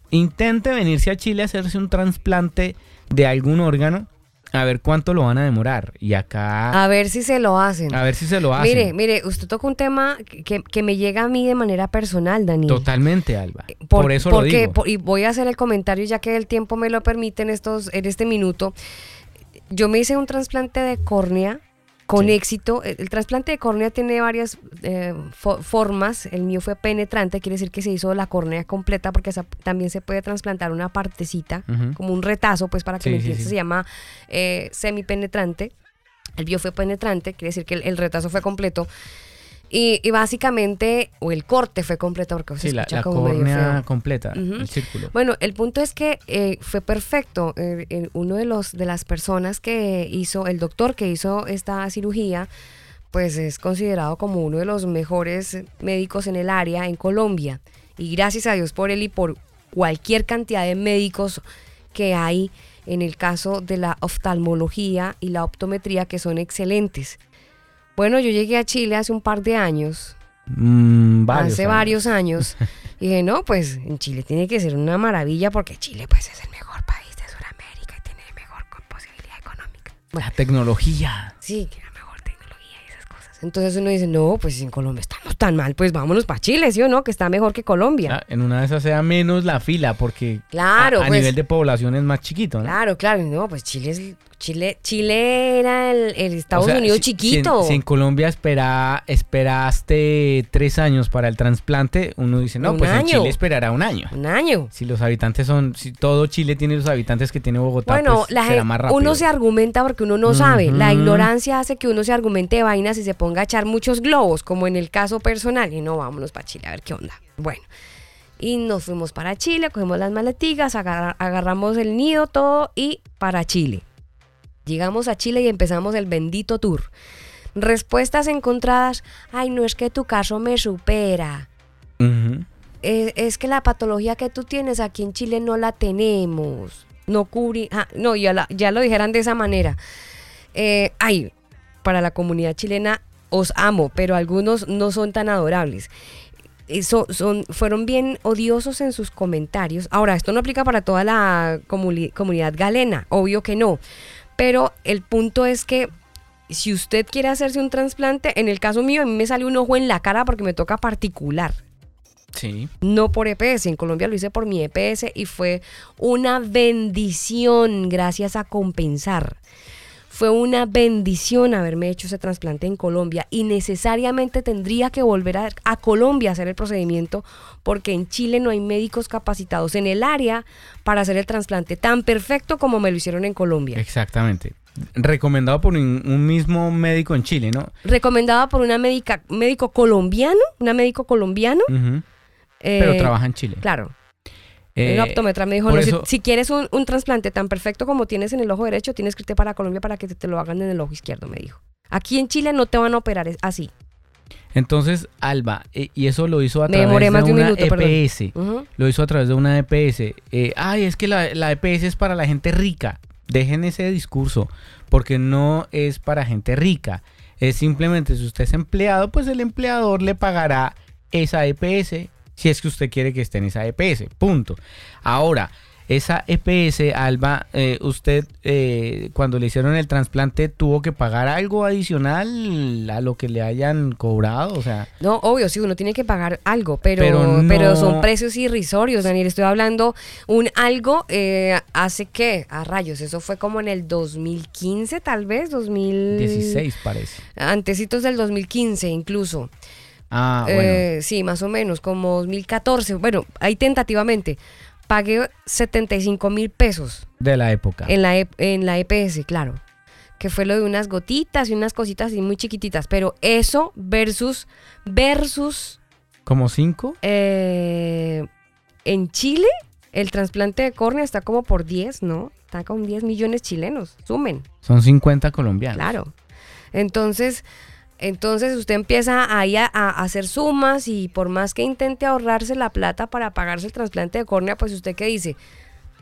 intente venirse a Chile a hacerse un trasplante de algún órgano a ver cuánto lo van a demorar. Y acá. A ver si se lo hacen. A ver si se lo hacen. Mire, mire, usted toca un tema que, me llega a mí de manera personal, Daniel. Totalmente, Alba. Eh, por, eso lo digo. y voy a hacer el comentario ya que el tiempo me lo permite en, estos, en este minuto. Yo me hice un trasplante de córnea con éxito. El, trasplante de córnea tiene varias eh, formas. El mío fue penetrante, quiere decir que se hizo la córnea completa porque también se puede trasplantar una partecita, como un retazo, pues para que me entiendas, se llama eh, semipenetrante. El mío fue penetrante, quiere decir que el retazo fue completo. Y, básicamente, o el corte fue completo porque se escucha como córnea completa, el círculo. Bueno, el punto es que eh, fue perfecto. Eh, uno de los de las personas que hizo, el doctor que hizo esta cirugía, pues es considerado como uno de los mejores médicos en el área en Colombia. Y gracias a Dios por él y por cualquier cantidad de médicos que hay en el caso de la oftalmología y la optometría que son excelentes. Bueno, yo llegué a Chile hace un par de años. Mm, hace varios años. [laughs] y dije, no, pues en Chile tiene que ser una maravilla porque Chile pues es el mejor país de Sudamérica y tiene mejor posibilidad económica. la tecnología. Sí, que la mejor tecnología y esas cosas. Entonces uno dice, no, pues en Colombia estamos tan mal, pues vámonos para Chile, ¿sí o no? Que está mejor que Colombia. Ah, en una de esas sea menos la fila porque claro, a, pues nivel de población es más chiquito, ¿no? Claro, claro. No, pues Chile es Chile, Chile era el, Estados Unidos chiquito. Si en, Colombia espera, esperaste tres años para el trasplante, uno dice, no, pues en Chile esperará un año. Un año. Si los habitantes son, si todo Chile tiene los habitantes que tiene Bogotá, bueno, pues será más rápido. uno se argumenta porque uno no sabe. La ignorancia hace que uno se argumente de vainas y se ponga a echar muchos globos, como en el caso personal. Y no, vámonos para Chile a ver qué onda. Bueno. Y nos fuimos para Chile, cogemos las maletigas, agarramos el nido, todo y para Chile. Llegamos a Chile y empezamos el bendito tour. Respuestas encontradas, ay, no es que tu caso me supera. es, que la patología que tú tienes aquí en Chile no la tenemos. No cubrí, ah, no, ya, ya lo dijeran de esa manera. Eh, ay, para la comunidad chilena os amo, pero algunos no son tan adorables. Eso, son, fueron bien odiosos en sus comentarios. Ahora, esto no aplica para toda la comunidad galena, obvio que no. Pero el punto es que si usted quiere hacerse un trasplante, en el caso mío, a mí me sale un ojo en la cara porque me toca particular. Sí. No por EPS. En Colombia lo hice por mi EPS y fue una bendición gracias a compensar. Fue una bendición haberme hecho ese trasplante en Colombia y necesariamente tendría que volver a, Colombia a hacer el procedimiento porque en Chile no hay médicos capacitados en el área para hacer el trasplante tan perfecto como me lo hicieron en Colombia. Exactamente. Recomendado por un, mismo médico en Chile, ¿no? Recomendado por una médica, médico colombiano, una médico colombiano. Pero trabaja en Chile. Claro. Eh, optometra me dijo, si, quieres un, trasplante tan perfecto como tienes en el ojo derecho, tienes que irte para Colombia para que te, lo hagan en el ojo izquierdo, me dijo. Aquí en Chile no te van a operar así. Entonces, Alba, eh, y eso lo hizo a través de, una EPS. Lo hizo a través de una EPS. Eh, ay, es que la, la EPS es para la gente rica. Dejen ese discurso, porque no es para gente rica. Es simplemente si usted es empleado, pues el empleador le pagará esa EPS si es que usted quiere que esté en esa EPS. Punto. Ahora, esa EPS, Alba, eh, usted eh, cuando le hicieron el trasplante tuvo que pagar algo adicional a lo que le hayan cobrado, o sea. No, obvio, sí, uno tiene que pagar algo, pero, pero, son precios irrisorios, Daniel. Estoy hablando un algo eh, hace que, a rayos, eso fue como en el 2015, tal vez, 2016 parece. Antecitos del 2015 incluso. Ah, bueno. sí, más o menos, como 2014. Bueno, ahí tentativamente pagué 75 mil pesos. De la época. En la, en la EPS, claro. Que fue lo de unas gotitas y unas cositas así muy chiquititas. Pero eso versus, versus... ¿Como cinco? Eh, en Chile, el trasplante de córnea está como por 10, ¿no? Está con 10 millones chilenos. Sumen. Son 50 colombianos. Claro. Entonces, entonces usted empieza ahí a, hacer sumas y por más que intente ahorrarse la plata para pagarse el trasplante de córnea, pues usted qué dice,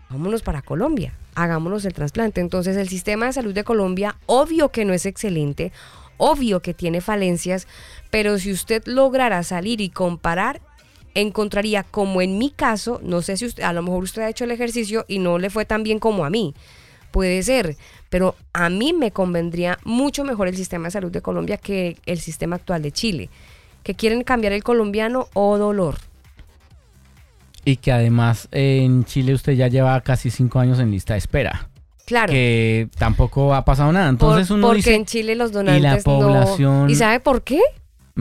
vámonos para Colombia, hagámonos el trasplante. Entonces el sistema de salud de Colombia, obvio que no es excelente, obvio que tiene falencias, pero si usted lograra salir y comparar, encontraría como en mi caso, no sé si usted, a lo mejor usted ha hecho el ejercicio y no le fue tan bien como a mí, puede ser, pero a mí me convendría mucho mejor el sistema de salud de Colombia que el sistema actual de Chile, que quieren cambiar el colombiano o dolor. Y que además en Chile usted ya lleva casi cinco años en lista de espera. Claro. Que tampoco ha pasado nada. Entonces uno porque en Chile los donantes y la población ¿Y sabe por qué?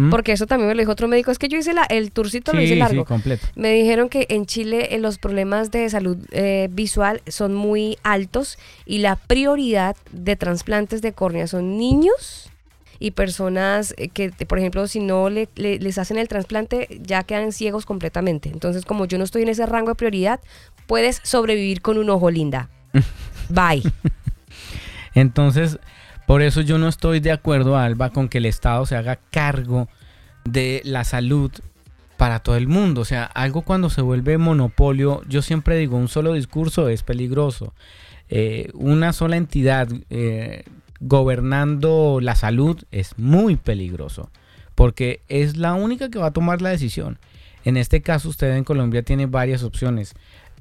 ¿Mm? Porque eso también me lo dijo otro médico. Es que yo hice la, el tourcito, lo hice largo. Sí, completo. Me dijeron que en Chile eh, los problemas de salud eh, visual son muy altos y la prioridad de trasplantes de córnea son niños y personas eh, que, por ejemplo, si no le, les hacen el trasplante, ya quedan ciegos completamente. Entonces, como yo no estoy en ese rango de prioridad, puedes sobrevivir con un ojo linda. [laughs] Bye. Entonces, por eso yo no estoy de acuerdo, Alba, con que el Estado se haga cargo de la salud para todo el mundo. O sea, algo cuando se vuelve monopolio, yo siempre digo, un solo discurso es peligroso. Eh, una sola entidad eh, gobernando la salud es muy peligroso, porque es la única que va a tomar la decisión. En este caso, usted en Colombia tiene varias opciones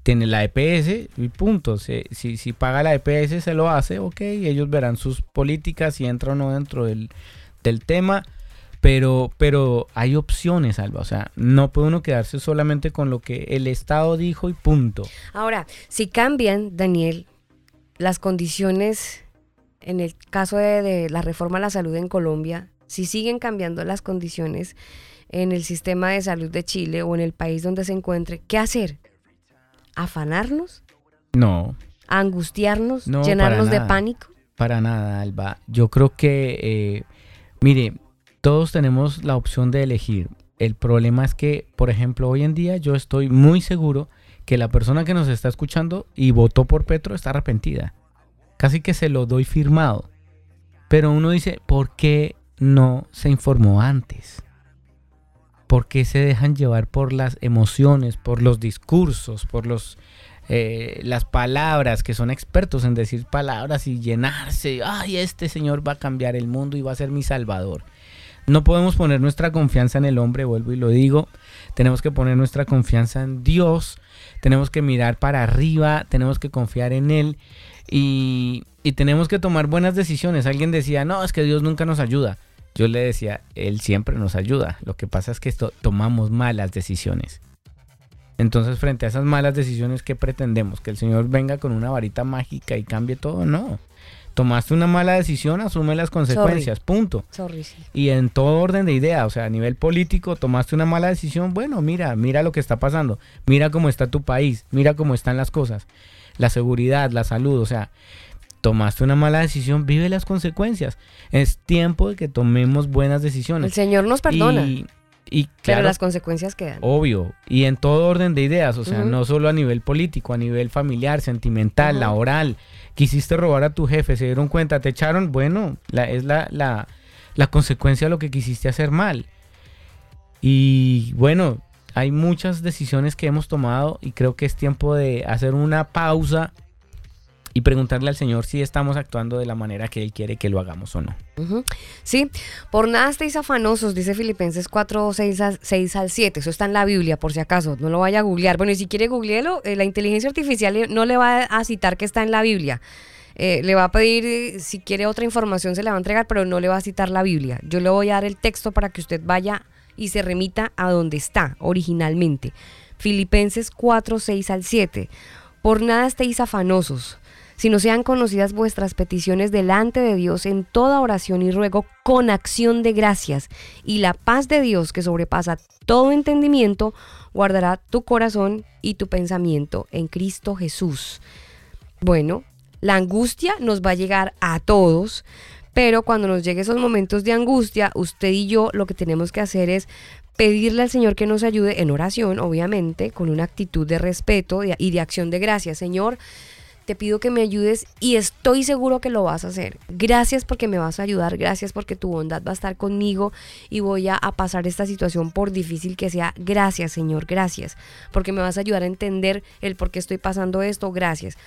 tiene la EPS y punto. Si, si, paga la EPS se lo hace, ok, ellos verán sus políticas si entra o no dentro del, tema. Pero, pero hay opciones, Alba. O sea, no puede uno quedarse solamente con lo que el Estado dijo y punto. Ahora, si cambian, Daniel, las condiciones, en el caso de, de la reforma a la salud en Colombia, si siguen cambiando las condiciones en el sistema de salud de Chile o en el país donde se encuentre, ¿qué hacer? Afanarnos? No. ¿Angustiarnos? ¿Llenarnos de pánico? Para nada, Alba. Yo creo que, eh, mire, todos tenemos la opción de elegir. El problema es que, por ejemplo, hoy en día yo estoy muy seguro que la persona que nos está escuchando y votó por Petro está arrepentida. Casi que se lo doy firmado. Pero uno dice, ¿por qué no se informó antes? ¿Por qué se dejan llevar por las emociones, por los discursos, por los, eh, las palabras, que son expertos en decir palabras y llenarse? Ay, este señor va a cambiar el mundo y va a ser mi salvador. No podemos poner nuestra confianza en el hombre, vuelvo y lo digo. Tenemos que poner nuestra confianza en Dios. Tenemos que mirar para arriba. Tenemos que confiar en Él. Y, y tenemos que tomar buenas decisiones. Alguien decía, no, es que Dios nunca nos ayuda. Yo le decía, Él siempre nos ayuda. Lo que pasa es que esto, tomamos malas decisiones. Entonces, frente a esas malas decisiones, ¿qué pretendemos? ¿Que el Señor venga con una varita mágica y cambie todo? No. Tomaste una mala decisión, asume las consecuencias, punto. Y en todo orden de idea, o sea, a nivel político, tomaste una mala decisión, bueno, mira, mira lo que está pasando, mira cómo está tu país, mira cómo están las cosas, la seguridad, la salud, o sea, tomaste una mala decisión, vive las consecuencias. Es tiempo de que tomemos buenas decisiones. El Señor nos perdona. Y, pero las consecuencias quedan. Obvio. Y en todo orden de ideas. O sea, no solo a nivel político, a nivel familiar, sentimental, laboral. Quisiste robar a tu jefe, se dieron cuenta, te echaron. Bueno, la, es la, la, la consecuencia de lo que quisiste hacer mal. Y bueno, hay muchas decisiones que hemos tomado y creo que es tiempo de hacer una pausa y preguntarle al Señor si estamos actuando de la manera que Él quiere que lo hagamos o no. Sí, por nada estéis afanosos, dice Filipenses 4, 6, 6 al 7. Eso está en la Biblia, por si acaso. No lo vaya a googlear. Bueno, y si quiere googlearlo, eh, la inteligencia artificial no le va a citar que está en la Biblia. Eh, le va a pedir, si quiere otra información, se la va a entregar, pero no le va a citar la Biblia. Yo le voy a dar el texto para que usted vaya y se remita a donde está originalmente. Filipenses 4, 6 al 7. Por nada estéis afanosos sino sean conocidas vuestras peticiones delante de Dios en toda oración y ruego con acción de gracias. Y la paz de Dios, que sobrepasa todo entendimiento, guardará tu corazón y tu pensamiento en Cristo Jesús. Bueno, la angustia nos va a llegar a todos, pero cuando nos lleguen esos momentos de angustia, usted y yo lo que tenemos que hacer es pedirle al Señor que nos ayude en oración, obviamente, con una actitud de respeto y de acción de gracia. Señor, te pido que me ayudes y estoy seguro que lo vas a hacer. Gracias porque me vas a ayudar, gracias porque tu bondad va a estar conmigo y voy a, pasar esta situación por difícil que sea. Gracias Señor, gracias, porque me vas a ayudar a entender el por qué estoy pasando esto, gracias.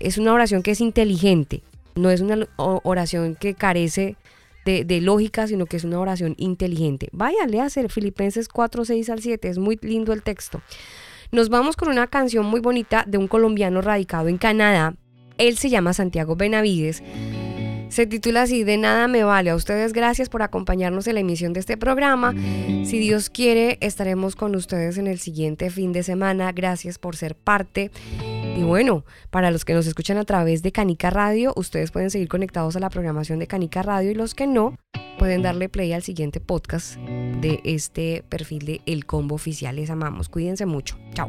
Es una oración que es inteligente, no es una oración que carece de, lógica, sino que es una oración inteligente. Vaya, hacer Filipenses 4, 6 al 7, es muy lindo el texto. Nos vamos con una canción muy bonita de un colombiano radicado en Canadá. Él se llama Santiago Benavides. Se titula así, De nada me vale. A ustedes gracias por acompañarnos en la emisión de este programa. Si Dios quiere, estaremos con ustedes en el siguiente fin de semana. Gracias por ser parte. Y bueno, para los que nos escuchan a través de Canica Radio, ustedes pueden seguir conectados a la programación de Canica Radio y los que no, pueden darle play al siguiente podcast de este perfil de El Combo Oficial. Les amamos. Cuídense mucho. Chao.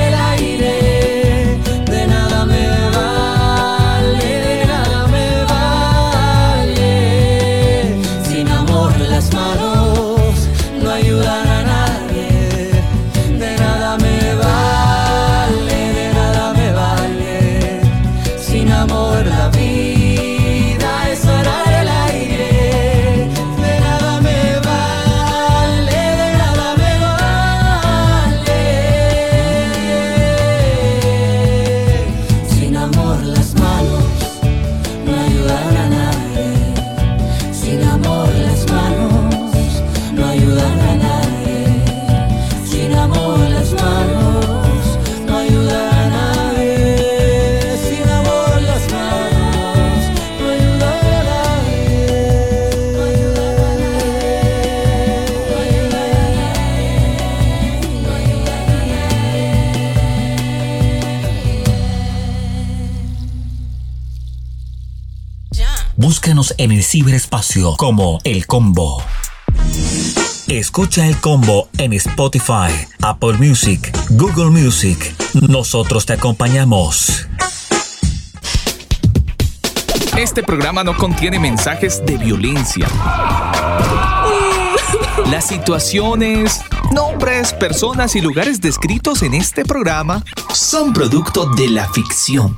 En el ciberespacio como El Combo. Escucha El Combo en Spotify, Apple Music, Google Music. Nosotros te acompañamos. Este programa no contiene mensajes de violencia. Las situaciones, nombres, personas y lugares descritos en este programa son producto de la ficción.